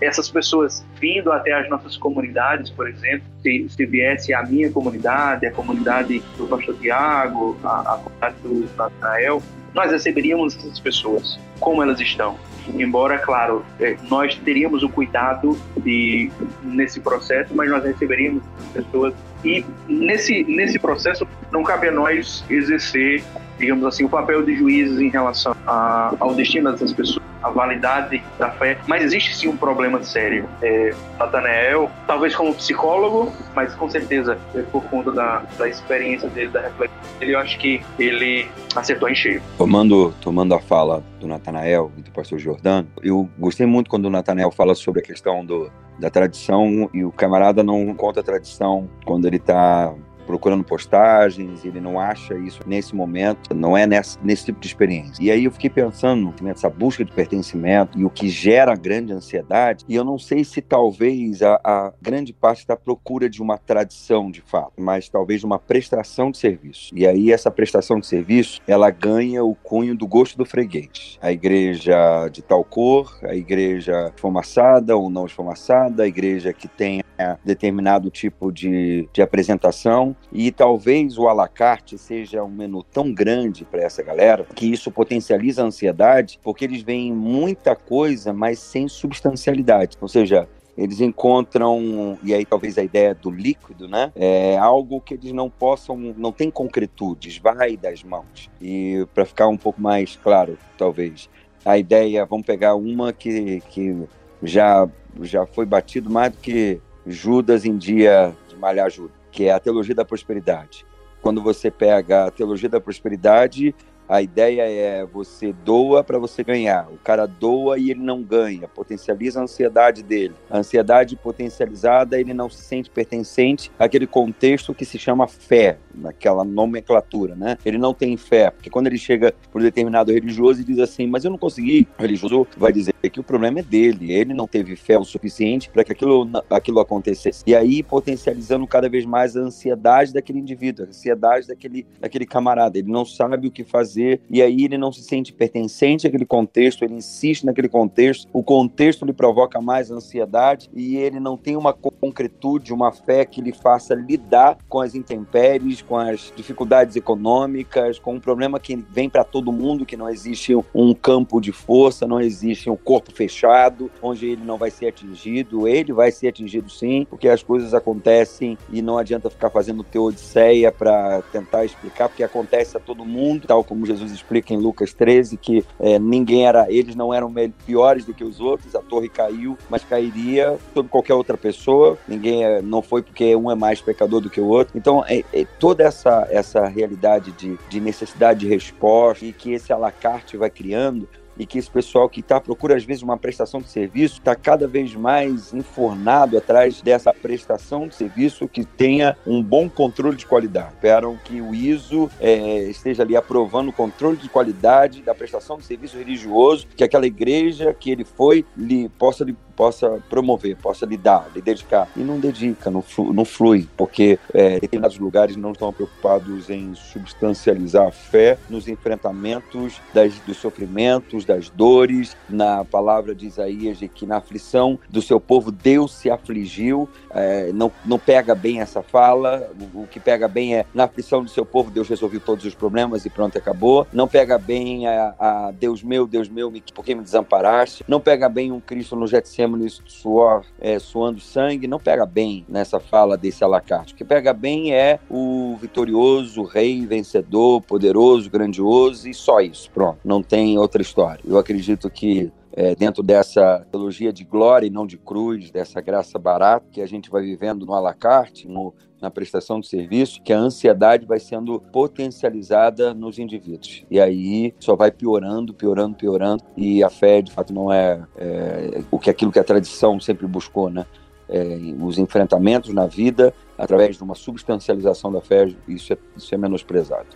essas pessoas vindo até as nossas comunidades, por exemplo, se, se viesse a minha comunidade, a comunidade do pastor Tiago, a, a comunidade do Natanael, nós receberíamos essas pessoas, como elas estão. Embora, claro, é, nós teríamos o cuidado de, nesse processo, mas nós receberíamos pessoas e nesse, nesse processo não cabe a nós exercer digamos assim, o papel de juízes em relação a, ao destino dessas pessoas, a validade da fé, mas existe sim um problema sério. É, Nathanael, talvez como psicólogo, mas com certeza é por conta da, da experiência dele, da reflexão dele, eu acho que ele acertou em cheio. Tomando, tomando a fala do Natanael e do pastor Jordano, eu gostei muito quando o Natanael fala sobre a questão do, da tradição e o camarada não conta a tradição quando ele está procurando postagens, ele não acha isso nesse momento, não é nesse, tipo de experiência. E aí eu fiquei pensando nessa busca de pertencimento e o que gera grande ansiedade, e eu não sei se talvez a, a grande parte da procura de uma tradição de fato, mas talvez uma prestação de serviço. E aí essa prestação de serviço, ela ganha o cunho do gosto do freguês. A igreja de tal cor, a igreja esfumaçada ou não esfumaçada, a igreja que tem determinado tipo de, de apresentação e talvez o alacarte seja um menu tão grande para essa galera que isso potencializa a ansiedade porque eles veem muita coisa, mas sem substancialidade. Ou seja, eles encontram, e aí talvez a ideia do líquido, né? É algo que eles não possam, não tem concretude, vai das mãos. E para ficar um pouco mais claro, talvez, a ideia, vamos pegar uma que, que já, já foi batido mais do que Judas em dia de malhar Judas, que é a teologia da prosperidade. Quando você pega a teologia da prosperidade, a ideia é você doa para você ganhar. O cara doa e ele não ganha, potencializa a ansiedade dele. A ansiedade potencializada, ele não se sente pertencente àquele contexto que se chama fé. Naquela nomenclatura, né? Ele não tem fé, porque quando ele chega por determinado religioso e diz assim, mas eu não consegui, o religioso vai dizer que o problema é dele, ele não teve fé o suficiente para que aquilo, aquilo acontecesse. E aí potencializando cada vez mais a ansiedade daquele indivíduo, a ansiedade daquele, daquele camarada. Ele não sabe o que fazer e aí ele não se sente pertencente àquele contexto, ele insiste naquele contexto, o contexto lhe provoca mais ansiedade e ele não tem uma concretude, uma fé que lhe faça lidar com as intempéries, com as dificuldades econômicas, com um problema que vem para todo mundo, que não existe um campo de força, não existe um corpo fechado, onde ele não vai ser atingido. Ele vai ser atingido sim, porque as coisas acontecem e não adianta ficar fazendo teodiceia para tentar explicar, porque acontece a todo mundo, tal como Jesus explica em Lucas 13, que é, ninguém era, eles não eram piores do que os outros, a torre caiu, mas cairia sobre qualquer outra pessoa, ninguém é, não foi porque um é mais pecador do que o outro. Então, é, é toda essa, essa realidade de, de necessidade de resposta e que esse alacarte vai criando, e que esse pessoal que está procura, às vezes, uma prestação de serviço, está cada vez mais enfornado atrás dessa prestação de serviço que tenha um bom controle de qualidade. Esperam que o ISO é, esteja ali aprovando o controle de qualidade da prestação de serviço religioso, que aquela igreja que ele foi lhe, possa lhe possa promover, possa lhe dar, lhe dedicar. E não dedica, não não flui porque é, determinados lugares não estão preocupados em substancializar a fé nos enfrentamentos das, dos sofrimentos, das dores. Na palavra de Isaías, de que na aflição do seu povo Deus se afligiu. É, não, não pega bem essa fala. O, o, que pega bem é na aflição do seu povo Deus resolveu todos os problemas e pronto, acabou. Não pega bem a, a Deus meu, Deus meu, por que me desamparaste? Não pega bem um Cristo no Getsemane Getsemane suor, é, suando sangue, não pega bem nessa fala desse alacarte. O que pega bem é o vitorioso, o rei, vencedor, poderoso, grandioso e só isso. Pronto, não tem outra história. Eu acredito que é, dentro dessa teologia de glória e não de cruz, dessa graça barata que a gente vai vivendo no alacarte, no, na prestação de serviço, que a ansiedade vai sendo potencializada nos indivíduos. E aí só vai piorando, piorando, piorando, e a fé, de fato, não é, é o que aquilo que a tradição sempre buscou, né? É, os enfrentamentos na vida através de uma substancialização da fé, isso é, isso é menosprezado.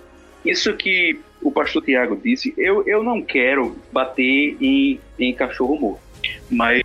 Isso que o pastor Tiago disse, eu, eu não quero bater em, em cachorro morto, mas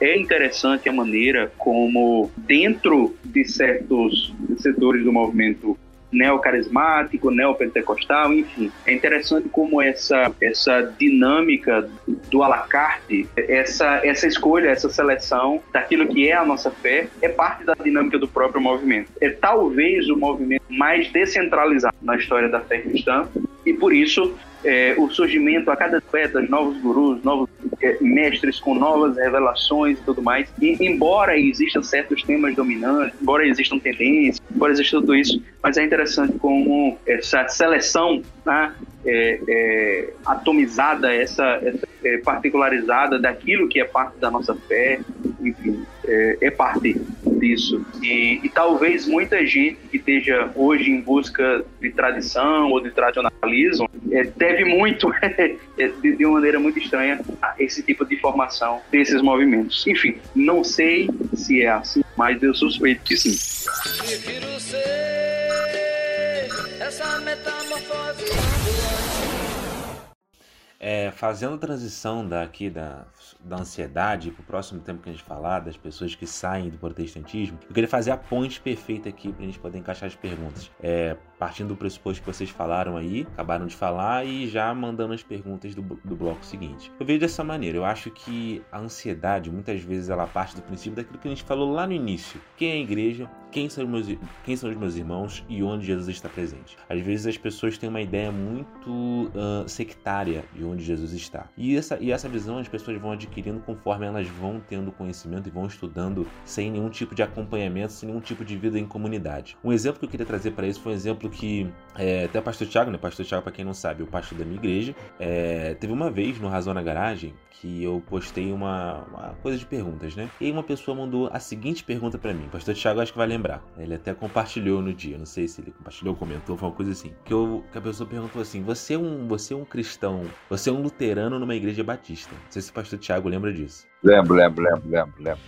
é interessante a maneira como, dentro de certos setores do movimento neocarismático, neopentecostal, enfim. É interessante como essa, essa dinâmica do alacarte, essa, essa escolha, essa seleção daquilo que é a nossa fé, é parte da dinâmica do próprio movimento. É talvez o movimento mais descentralizado na história da fé cristã, e por isso é, o surgimento a cada feita de novos gurus, novos é, mestres com novas revelações e tudo mais. E embora existam certos temas dominantes, embora existam tendências, embora exista tudo isso, mas é interessante como essa seleção né, é, é, atomizada, essa, essa é, particularizada daquilo que é parte da nossa fé, enfim, é, é parte disso. E, e, talvez muita gente que esteja hoje em busca de tradição ou de tradicionalismo é, deve muito, <laughs> é, de, de, uma maneira muito estranha, a esse tipo de formação desses movimentos. Enfim, não sei se é assim, mas eu suspeito que sim. Prefiro ser essa metamorfose é, fazendo a transição daqui da, da ansiedade para o próximo tempo que a gente falar, das pessoas que saem do protestantismo, eu queria fazer a ponte perfeita aqui para a gente poder encaixar as perguntas. É, partindo do pressuposto que vocês falaram aí, acabaram de falar e já mandando as perguntas do, do bloco seguinte. Eu vejo dessa maneira, eu acho que a ansiedade, muitas vezes, ela parte do princípio daquilo que a gente falou lá no início. Quem é a igreja? Quem são, os meus, quem são os meus irmãos e onde Jesus está presente? Às vezes as pessoas têm uma ideia muito uh, sectária de onde Jesus está. E essa, e essa visão as pessoas vão adquirindo conforme elas vão tendo conhecimento e vão estudando sem nenhum tipo de acompanhamento, sem nenhum tipo de vida em comunidade. Um exemplo que eu queria trazer para isso foi um exemplo que é, até o pastor Tiago, né? Pastor Tiago, para quem não sabe, o pastor da minha igreja, é, teve uma vez no Razão na Garagem que eu postei uma, uma, coisa de perguntas, né? E uma pessoa mandou a seguinte pergunta para mim. O pastor Tiago acho que vai lembrar. Ele até compartilhou no dia, não sei se ele compartilhou, comentou, foi uma coisa assim. Que, eu, que a pessoa perguntou assim: você é, um, você é um cristão, você é um luterano numa igreja batista. Não sei se o pastor Tiago lembra disso. Lembro, lembro, lembro, lembro, lembro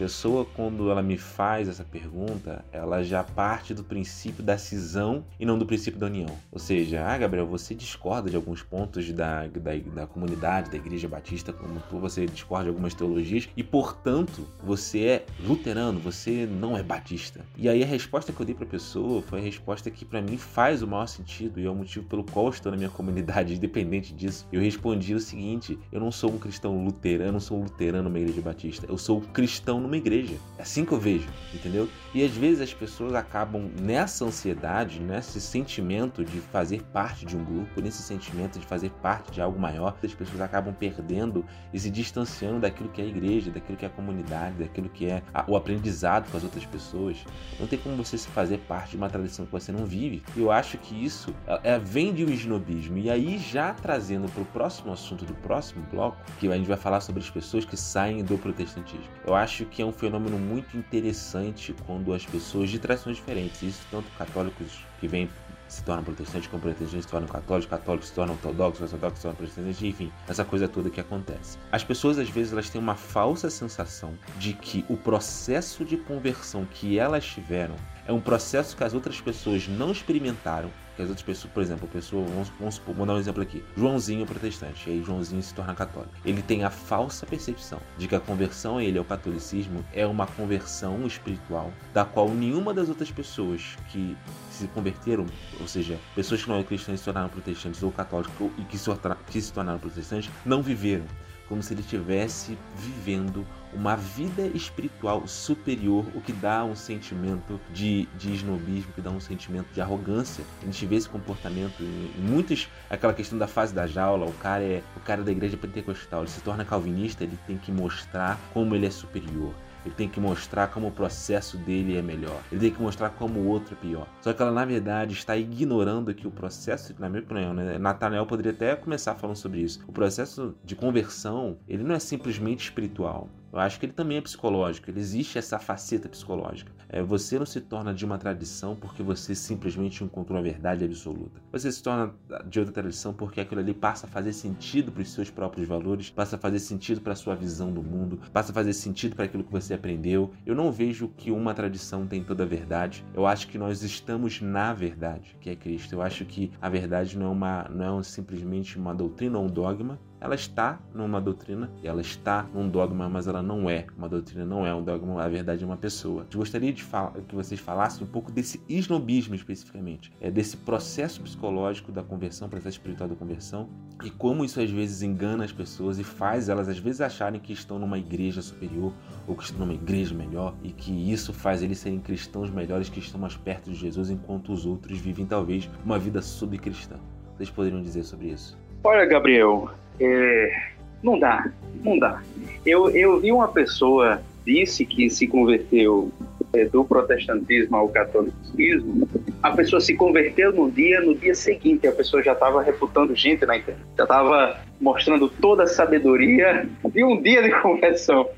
pessoa, quando ela me faz essa pergunta, ela já parte do princípio da cisão e não do princípio da união. Ou seja, ah, Gabriel, você discorda de alguns pontos da, da, da comunidade, da Igreja Batista, como você discorda de algumas teologias, e portanto, você é luterano, você não é batista. E aí a resposta que eu dei para a pessoa foi a resposta que para mim faz o maior sentido e é o motivo pelo qual estou na minha comunidade, <laughs> independente disso. Eu respondi o seguinte: eu não sou um cristão luterano, eu não sou um luterano numa igreja batista, eu sou um cristão numa igreja. É assim que eu vejo, entendeu? E às vezes as pessoas acabam nessa ansiedade, nesse sentimento de fazer parte de um grupo, nesse sentimento de fazer parte de algo maior, as pessoas acabam perdendo e se distanciando daquilo que é a igreja, daquilo que é a comunidade, daquilo que é o aprendizado com as outras pessoas. Não tem como você se fazer parte de uma tradição que você não vive. Eu acho que isso é, é, vem de um esnobismo. E aí, já trazendo para o próximo assunto do próximo bloco, que a gente vai falar sobre as pessoas que saem do protestantismo. Eu acho que é um fenômeno muito interessante quando as pessoas de tradições diferentes, isso tanto católicos que vêm se tornam protestantes, como protestantes se tornam católicos, católicos se tornam ortodoxos, ortodoxos se tornam protestantes, enfim, essa coisa toda que acontece. As pessoas às vezes elas têm uma falsa sensação de que o processo de conversão que elas tiveram é um processo que as outras pessoas não experimentaram que as outras pessoas, por exemplo, pessoa, vamos, vamos, supor, dar um exemplo aqui. Joãozinho é protestante, e aí Joãozinho se torna católico. Ele tem a falsa percepção de que a conversão a ele ao catolicismo é uma conversão espiritual, da qual nenhuma das outras pessoas que se converteram, ou seja, pessoas que não eram cristãs se tornaram protestantes ou católicos e que se tornaram protestantes, não viveram como se ele estivesse vivendo uma vida espiritual superior, o que dá um sentimento de, de esnobismo, que dá um sentimento de arrogância. A gente vê esse comportamento em, em muitos, aquela questão da fase da jaula, o cara é o cara da igreja pentecostal, ele se torna calvinista, ele tem que mostrar como ele é superior. Ele tem que mostrar como o processo dele é melhor. Ele tem que mostrar como o outro é pior. Só que ela, na verdade, está ignorando que o processo, na minha opinião, né? Nathanael poderia até começar falando sobre isso. O processo de conversão, ele não é simplesmente espiritual. Eu acho que ele também é psicológico, ele existe essa faceta psicológica. É, você não se torna de uma tradição porque você simplesmente encontrou a verdade absoluta. Você se torna de outra tradição porque aquilo ali passa a fazer sentido para os seus próprios valores, passa a fazer sentido para a sua visão do mundo, passa a fazer sentido para aquilo que você aprendeu. Eu não vejo que uma tradição tem toda a verdade. Eu acho que nós estamos na verdade, que é Cristo. Eu acho que a verdade não é, uma, não é simplesmente uma doutrina ou um dogma, ela está numa doutrina, ela está num dogma, mas ela não é uma doutrina, não é um dogma, a verdade é uma pessoa. Eu gostaria de que vocês falassem um pouco desse esnobismo especificamente, é desse processo psicológico da conversão, processo espiritual da conversão, e como isso às vezes engana as pessoas e faz elas às vezes acharem que estão numa igreja superior ou que estão numa igreja melhor e que isso faz eles serem cristãos melhores que estão mais perto de Jesus enquanto os outros vivem talvez uma vida subcristã. Vocês poderiam dizer sobre isso? Olha, Gabriel, é, não dá, não dá. Eu, eu vi uma pessoa disse que se converteu é, do protestantismo ao catolicismo, a pessoa se converteu no dia, no dia seguinte a pessoa já estava reputando gente na internet, já estava mostrando toda a sabedoria de um dia de <laughs> conversão.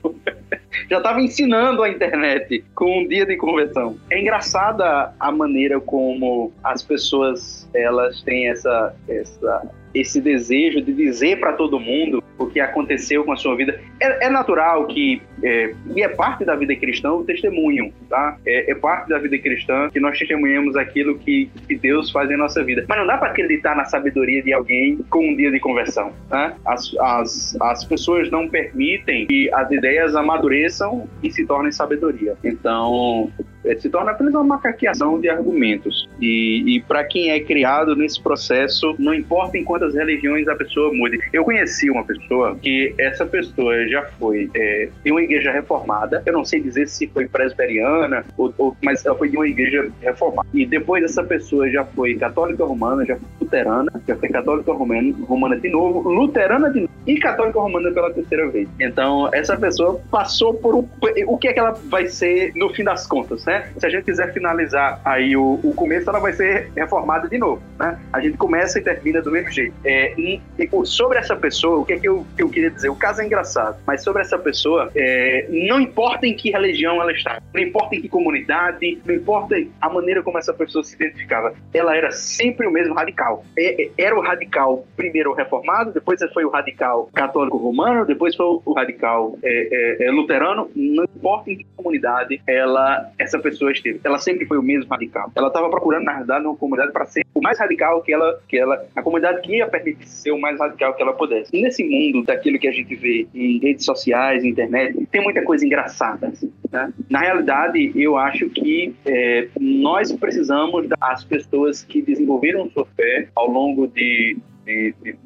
já estava ensinando a internet com um dia de conversão. É engraçada a maneira como as pessoas elas têm essa essa esse desejo de dizer para todo mundo o que aconteceu com a sua vida. É, é natural que, é, e é parte da vida cristã, o testemunho, tá? É, é, parte da vida cristã que nós testemunhamos aquilo que, que Deus faz em nossa vida. Mas não dá para acreditar na sabedoria de alguém com um dia de conversão, tá? As, as, as pessoas não permitem que as ideias amadureçam e se tornem sabedoria. Então, é, se torna apenas uma macaqueação de argumentos. E, e para quem é criado nesse processo, não importa em quantas religiões a pessoa mude. Eu conheci uma pessoa que essa pessoa já foi é, de uma igreja reformada, eu não sei dizer se foi presbiteriana, ou, ou, mas ela foi de uma igreja reformada. E depois essa pessoa já foi católica romana, já foi luterana, já foi católica romana, romana de novo, luterana de novo e católica romana pela terceira vez. Então, essa pessoa passou por um, o que é que ela vai ser no fim das contas, né? Se a gente quiser finalizar aí o, o começo, ela vai ser reformada de novo, né? A gente começa e termina do mesmo jeito. É, e, e, sobre essa pessoa, o que é que eu, que eu queria dizer? O caso é engraçado, mas sobre essa pessoa, é, não importa em que religião ela está, não importa em que comunidade, não importa a maneira como essa pessoa se identificava, ela era sempre o mesmo radical. radical. É, é, era o radical primeiro reformado, depois foi o radical católico romano, depois foi o radical é, é, é, luterano. Não importa em que comunidade ela, essa pessoa esteve, ela sempre foi o mesmo radical. Ela estava procurando, na verdade, uma comunidade para ser o mais radical que ela, que ela, a comunidade que ia permitir ser o mais radical que ela pudesse. nesse mundo daquilo que a gente vê em redes sociais, internet, tem muita coisa engraçada. Assim, né? Na realidade, eu acho que é, nós precisamos das pessoas que desenvolveram sua fé ao longo de, de, de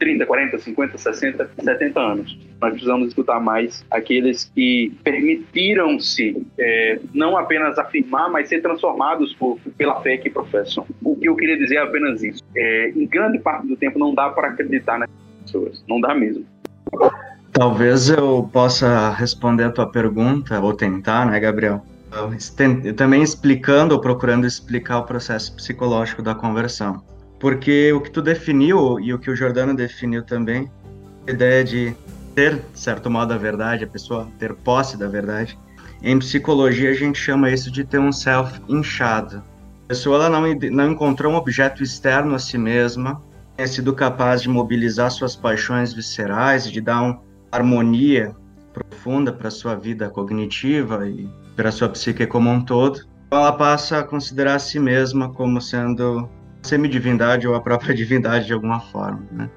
30, 40, 50, 60, 70 anos. Nós precisamos escutar mais aqueles que permitiram-se é, não apenas afirmar, mas ser transformados por, pela fé que professam. O que eu queria dizer é apenas isso. É, em grande parte do tempo não dá para acreditar nessas pessoas. Não dá mesmo. Talvez eu possa responder a tua pergunta, ou tentar, né, Gabriel? também explicando ou procurando explicar o processo psicológico da conversão. Porque o que tu definiu e o que o Jordano definiu também, a ideia de ter, de certo modo, a verdade, a pessoa ter posse da verdade. Em psicologia, a gente chama isso de ter um self inchado. A pessoa ela não, não encontrou um objeto externo a si mesma, tem sido capaz de mobilizar suas paixões viscerais, de dar uma harmonia profunda para sua vida cognitiva e para sua psique como um todo, ela passa a considerar a si mesma como sendo semidivindade ou a própria <laughs> divindade de alguma forma, né?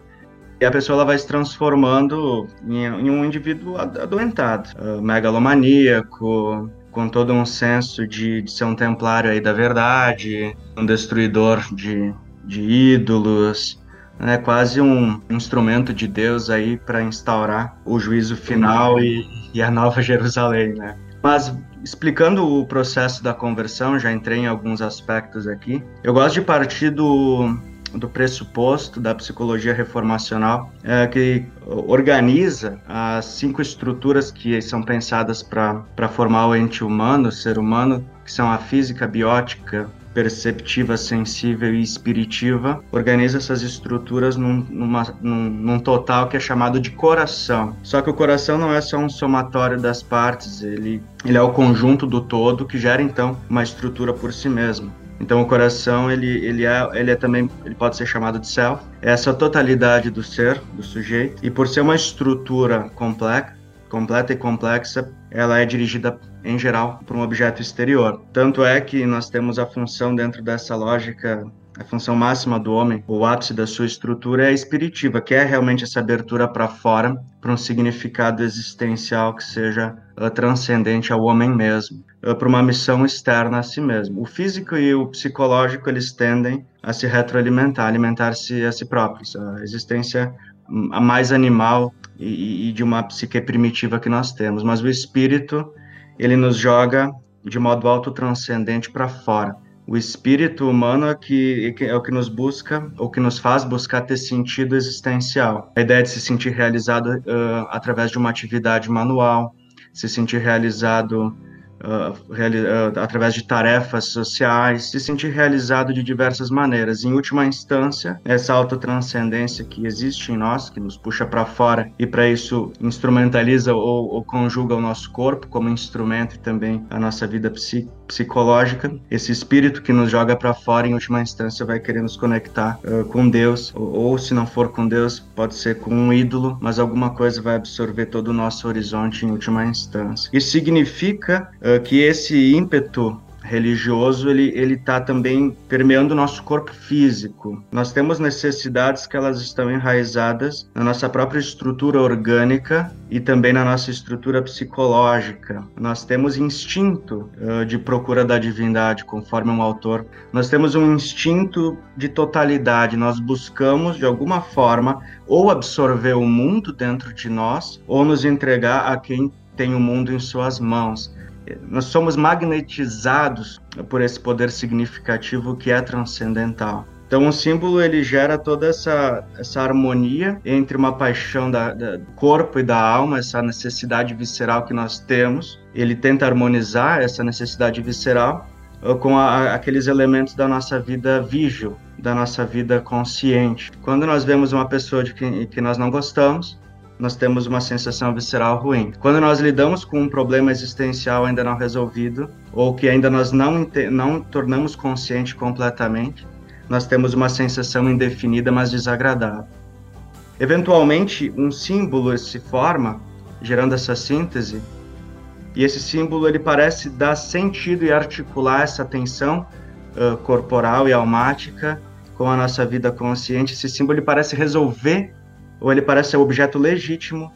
E a pessoa ela vai se transformando em, um indivíduo adoentado, uh, megalomaníaco, com todo um senso de, de, ser um templário aí da verdade, um destruidor de, de ídolos, né, quase um instrumento de Deus aí para instaurar o juízo final e, e, a nova <laughs> Jerusalém, né? Mas explicando o processo da conversão, já entrei em alguns aspectos aqui. Eu gosto de partir do, do pressuposto da psicologia reformacional, é, que organiza as cinco estruturas que são pensadas para formar o ente humano, o ser humano, que são a física, a biótica, perceptiva, sensível e espiritiva, organiza essas estruturas num, numa, num, num, total que é chamado de coração. Só que o coração não é só um somatório das partes, ele, ele é o conjunto do todo que gera então uma estrutura por si mesmo. Então o coração ele, ele, é, ele é também ele pode ser chamado de self, é essa totalidade do ser, do sujeito, e por ser uma estrutura complexa, completa e complexa, ela é dirigida em geral por um objeto exterior. Tanto é que nós temos a função dentro dessa lógica a função máxima do homem, o ápice da sua estrutura é a espiritiva, que é realmente essa abertura para fora, para um significado existencial que seja uh, transcendente ao homem mesmo, uh, para uma missão externa a si mesmo. O físico e o psicológico eles tendem a se retroalimentar, alimentar-se a si próprios. A existência mais animal e, e de uma psique primitiva que nós temos, mas o espírito ele nos joga de modo autotranscendente para fora. O espírito humano é, que, é o que nos busca, ou que nos faz buscar ter sentido existencial. A ideia de se sentir realizado uh, através de uma atividade manual, se sentir realizado reali uh, através de tarefas sociais, se sentir realizado de diversas maneiras. Em última instância, essa autotranscendência que existe em nós, que nos puxa para fora e para isso instrumentaliza ou, ou, conjuga o nosso corpo como instrumento e também a nossa vida psíquica psicológica, esse espírito que nos joga para fora, em última instância, vai querer nos conectar uh, com Deus, ou, ou, se não for com Deus, pode ser com um ídolo, mas alguma coisa vai absorver todo o nosso horizonte em última instância. Isso significa uh, que esse ímpeto religioso ele ele está também permeando o nosso corpo físico. Nós temos necessidades que elas estão enraizadas na nossa própria estrutura orgânica e também na nossa estrutura psicológica. Nós temos instinto uh, de procura da divindade, conforme um autor. Nós temos um instinto de totalidade. Nós buscamos de alguma forma ou absorver o mundo dentro de nós ou nos entregar a quem tem o mundo em suas mãos nós somos magnetizados por esse poder significativo que é transcendental. Então, o símbolo ele gera toda essa, essa harmonia entre uma paixão da, da, do corpo e da alma, essa necessidade visceral que nós temos. Ele tenta harmonizar essa necessidade visceral uh, com a, aqueles elementos da nossa vida vígil, da nossa vida consciente. Quando nós vemos uma pessoa de que, que nós não gostamos, nós temos uma sensação visceral ruim. Quando nós lidamos com um problema existencial ainda não resolvido, ou que ainda nós não, não tornamos consciente completamente, nós temos uma sensação indefinida, mas desagradável. Eventualmente, um símbolo se forma, gerando essa síntese, e esse símbolo ele parece dar sentido e articular essa tensão uh, corporal e almática com a nossa vida consciente. Esse símbolo ele parece resolver, ou ele parece ser o objeto legítimo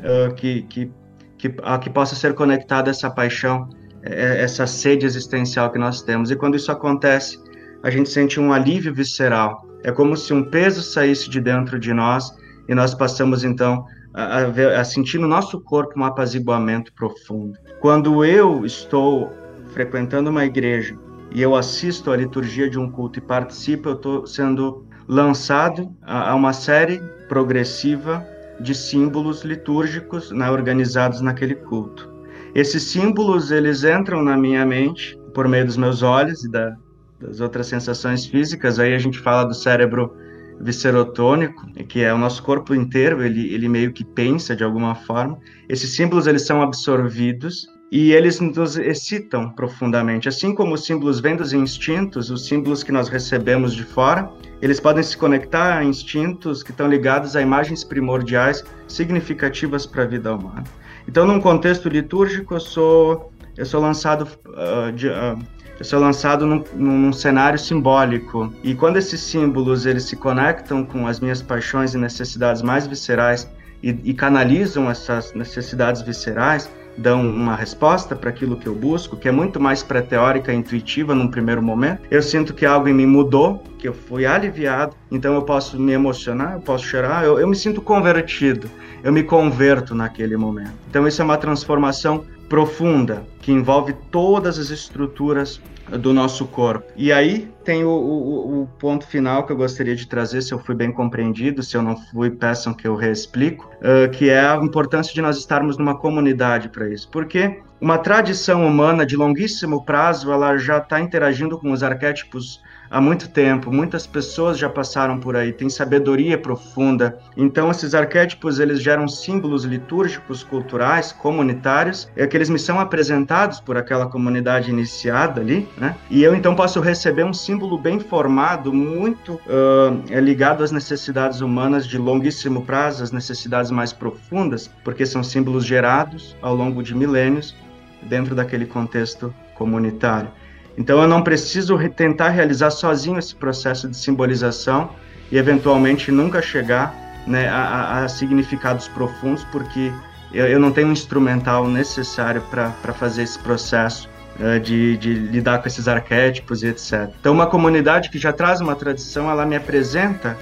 uh, que, que, que, a que possa ser conectado a essa paixão, é, essa sede existencial que nós temos. E quando isso acontece, a gente sente um alívio visceral. É como se um peso saísse de dentro de nós e nós passamos então a, a, a sentir no nosso corpo um apaziguamento profundo. Quando eu estou frequentando uma igreja e eu assisto à liturgia de um culto e participo, eu estou sendo lançado a, uma série progressiva de símbolos litúrgicos né, organizados naquele culto. Esses símbolos eles entram na minha mente por meio dos meus olhos e da, das outras sensações físicas. Aí a gente fala do cérebro viscerotônico, que é o nosso corpo inteiro, ele, ele meio que pensa de alguma forma. Esses símbolos eles são absorvidos e eles nos excitam profundamente. Assim como os símbolos vêm dos instintos, os símbolos que nós recebemos de fora, eles podem se conectar a instintos que estão ligados a imagens primordiais significativas para a vida humana. Então, num contexto litúrgico, eu sou eu sou lançado uh, de, uh, eu sou lançado num, num, cenário simbólico. E quando esses símbolos eles se conectam com as minhas paixões e necessidades mais viscerais e, e canalizam essas necessidades viscerais, dão uma resposta para aquilo que eu busco, que é muito mais pré-teórica e intuitiva num primeiro momento. Eu sinto que algo em mim mudou, que eu fui aliviado, então eu posso me emocionar, eu posso chorar, eu, eu me sinto convertido, eu me converto naquele momento. Então isso é uma transformação profunda que envolve todas as estruturas do nosso corpo. E aí tem o, o, o, ponto final que eu gostaria de trazer, se eu fui bem compreendido, se eu não fui, peçam que eu reexplico, uh, que é a importância de nós estarmos numa comunidade para isso. Porque uma tradição humana de longuíssimo prazo, ela já está interagindo com os arquétipos há muito tempo, muitas pessoas já passaram por aí, tem sabedoria profunda. Então esses arquétipos eles geram símbolos litúrgicos, culturais, comunitários, é que eles me são apresentados por aquela comunidade iniciada ali, né? E eu então posso receber um símbolo bem formado, muito uh, ligado às necessidades humanas de longuíssimo prazo, às necessidades mais profundas, porque são símbolos gerados ao longo de milênios dentro daquele contexto comunitário. Então eu não preciso tentar realizar sozinho esse processo de simbolização e eventualmente nunca chegar né, a, a, significados profundos, porque eu, eu, não tenho um instrumental necessário para fazer esse processo uh, de, de, lidar com esses arquétipos e etc. Então uma comunidade que já traz uma tradição, ela me apresenta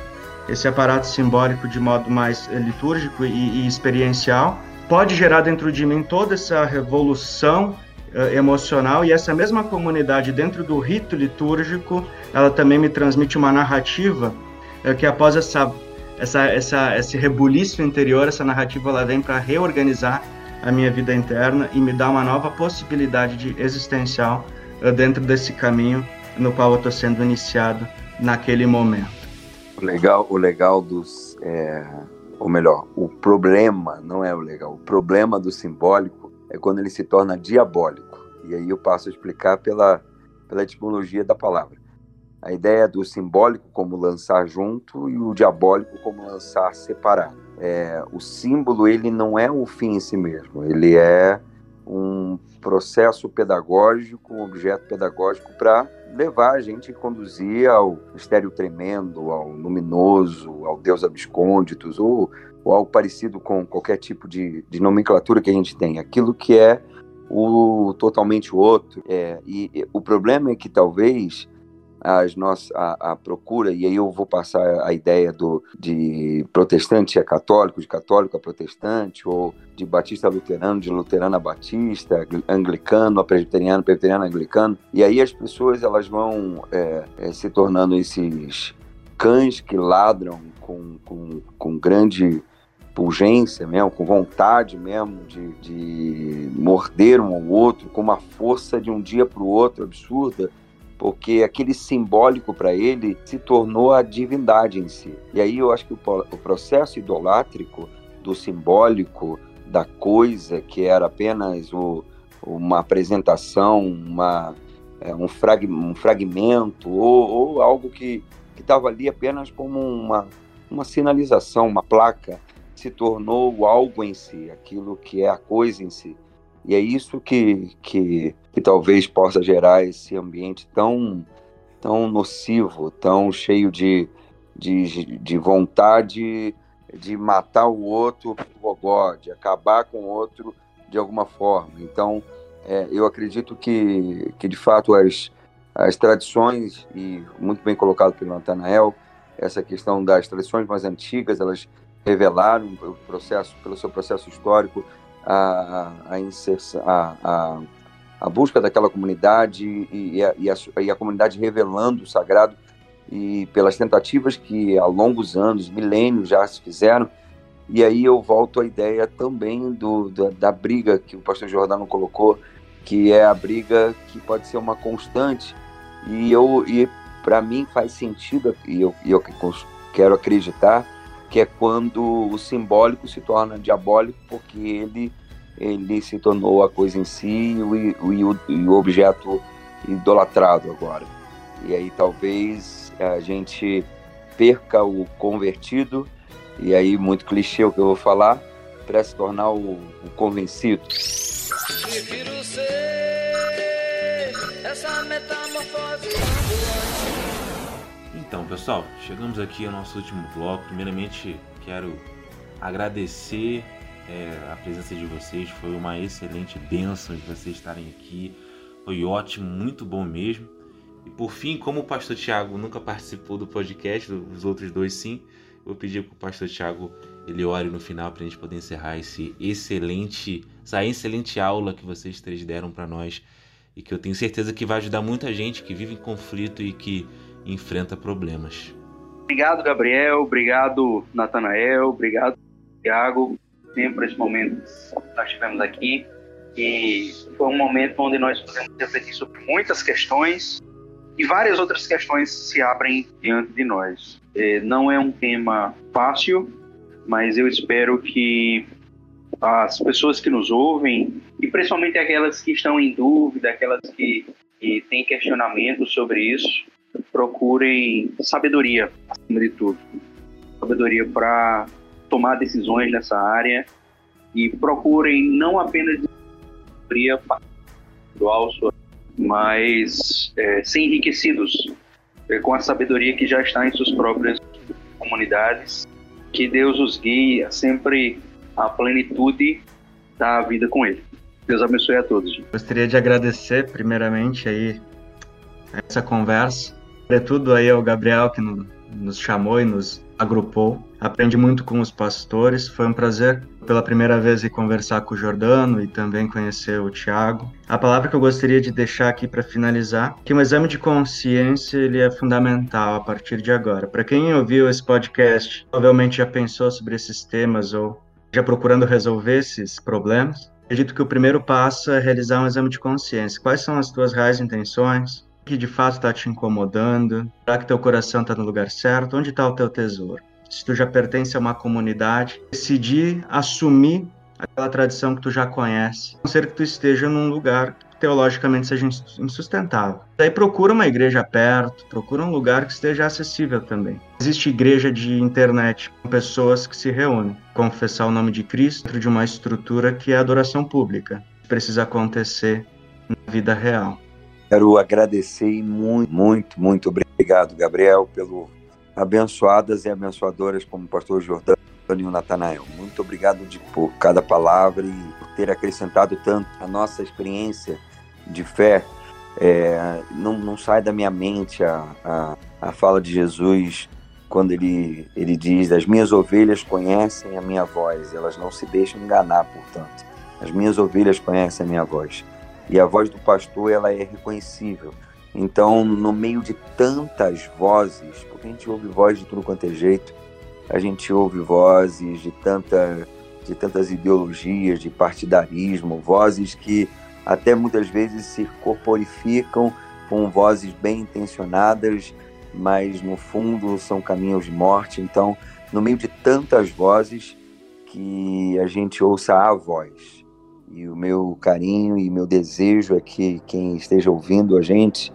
esse aparato simbólico de modo mais eh, litúrgico e, e experiencial, pode gerar dentro de mim toda essa revolução uh, emocional e essa mesma comunidade dentro do rito litúrgico, ela também me transmite uma narrativa uh, que após essa, essa, essa, esse rebuliço interior, essa narrativa ela vem para reorganizar a minha vida interna e me dar uma nova possibilidade de existencial uh, dentro desse caminho no qual eu estou sendo iniciado naquele momento. O legal, o legal dos, é, ou melhor, o problema não é o legal. O problema do simbólico é quando ele se torna diabólico. E aí eu passo a explicar pela, pela etimologia da palavra. A ideia do simbólico como lançar junto e o diabólico como lançar separado. É, o símbolo ele não é o fim em si mesmo, ele é um processo pedagógico, um objeto pedagógico para levar a gente a conduzir ao mistério tremendo, ao luminoso, ao Deus abscônditos, ou ou algo parecido com qualquer tipo de, de nomenclatura que a gente tem. Aquilo que é o totalmente outro. É, e, e, o problema é que talvez as nossas, a, a, procura, e aí eu vou passar a ideia do, de protestante a católico, de católico a protestante, ou de batista a luterano, de luterano a batista, anglicano a presbiteriano, presbiteriano a anglicano, e aí as pessoas elas vão é, é, se tornando esses cães que ladram com, com, com grande urgência mesmo, com vontade mesmo de, de morder um ao outro, com uma força de um dia para o outro absurda, porque aquele simbólico para ele se tornou a divindade em si. E aí eu acho que o, o processo idolátrico do simbólico, da coisa que era apenas o, uma apresentação, uma, é, um, frag, um fragmento ou, ou algo que estava ali apenas como uma, uma sinalização, uma placa, se tornou algo em si, aquilo que é a coisa em si. E é isso que, que, que talvez possa gerar esse ambiente tão, tão nocivo, tão cheio de, de, de vontade de matar o outro gogó, de acabar com o outro de alguma forma. Então, é, eu acredito que, que de fato as, as tradições, e muito bem colocado pelo Natanael, essa questão das tradições mais antigas, elas revelaram o processo, pelo seu processo histórico, a, a, inserção, a, a, a busca daquela comunidade e, e, a, e, e a comunidade revelando o sagrado e pelas tentativas que há longos anos, milênios já se fizeram. E aí eu volto à ideia também do, da, da briga que o pastor Jordano colocou, que é a briga que pode ser uma constante. E eu e para mim faz sentido e eu, eu quero acreditar que é quando o simbólico se torna diabólico porque ele ele se tornou a coisa em si e o, o objeto idolatrado agora. E aí talvez a gente perca o convertido, e aí muito clichê o que eu vou falar, para se tornar o, o convencido. Prefiro ser essa metamorfose então, pessoal, chegamos aqui ao nosso último bloco. Primeiramente, quero agradecer é, a presença de vocês. Foi uma excelente bênção de vocês estarem aqui. Foi ótimo, muito bom mesmo. E por fim, como o pastor Tiago nunca participou do podcast, os outros dois sim, eu vou pedir para o pastor Tiago ele ore no final para a gente poder encerrar esse excelente, essa excelente aula que vocês três deram para nós e que eu tenho certeza que vai ajudar muita gente que vive em conflito e que enfrenta problemas. Obrigado, Gabriel. Obrigado, Natanael. Obrigado, Tiago, por esse momento que nós tivemos aqui. E foi um momento onde nós podemos refletir sobre muitas questões e várias outras questões se abrem diante de nós. É, não é um tema fácil, mas eu espero que as pessoas que nos ouvem, e principalmente aquelas que estão em dúvida, aquelas que, que têm questionamento sobre isso, procurem sabedoria, acima de tudo. Sabedoria para tomar decisões nessa área e procurem não apenas sabedoria individual, mas é, ser enriquecidos é, com a sabedoria que já está em suas próprias comunidades. Que Deus os guie sempre a plenitude da vida com Ele. Deus abençoe a todos. Gostaria de agradecer primeiramente aí essa conversa, sobretudo aí ao Gabriel que nos chamou e nos agrupou. Aprendi muito com os pastores. Foi um prazer pela primeira vez conversar com o Jordano e também conhecer o Tiago. A palavra que eu gostaria de deixar aqui para finalizar, que um exame de consciência ele é fundamental a partir de agora. Para quem ouviu esse podcast, provavelmente já pensou sobre esses temas ou já procurando resolver esses problemas. Acredito que o primeiro passo é realizar um exame de consciência. Quais são as tuas reais intenções? Que de fato está te incomodando? Será que teu coração está no lugar certo? Onde está o teu tesouro? Se tu já pertence a uma comunidade, decidir assumir aquela tradição que tu já conhece, a não ser que tu esteja num lugar que teologicamente seja insustentável. Daí procura uma igreja perto, procura um lugar que esteja acessível também. Existe igreja de internet com pessoas que se reúnem, confessar o nome de Cristo dentro de uma estrutura que é adoração pública. Precisa acontecer na vida real. Quero agradecer e muito, muito, muito obrigado, Gabriel, pelo abençoadas e abençoadoras como o pastor Jordão e Natanael. Muito obrigado de, por cada palavra e por ter acrescentado tanto a nossa experiência de fé. É, não, não, sai da minha mente a, a, a fala de Jesus quando ele, ele diz: As minhas ovelhas conhecem a minha voz, elas não se deixam enganar, portanto. As minhas ovelhas conhecem a minha voz e a voz do pastor ela é reconhecível. Então, no meio de tantas vozes, porque a gente ouve voz de tudo quanto é jeito, a gente ouve vozes de, tanta, de tantas ideologias, de partidarismo, vozes que até muitas vezes se corporificam com vozes bem intencionadas, mas no fundo são caminhos de morte. Então, no meio de tantas vozes, que a gente ouça a voz E o meu carinho e meu desejo é que quem esteja ouvindo a gente,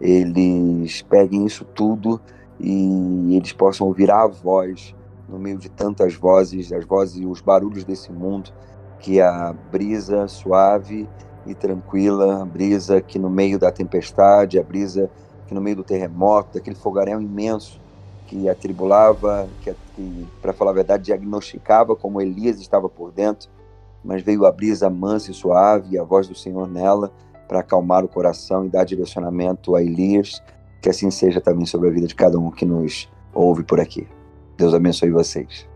eles peguem isso tudo e eles possam ouvir a voz no meio de tantas vozes, as vozes e os barulhos desse mundo, que a brisa suave e tranquila, a brisa que no meio da tempestade, a brisa que no meio do terremoto, daquele fogaréu imenso que atribulava, que, que para falar a verdade, diagnosticava como Elias estava por dentro, mas veio a brisa mansa e suave e a voz do Senhor nela para acalmar o coração e dar direcionamento a Elias, que assim seja também sobre a vida de cada um que nos ouve por aqui. Deus abençoe vocês.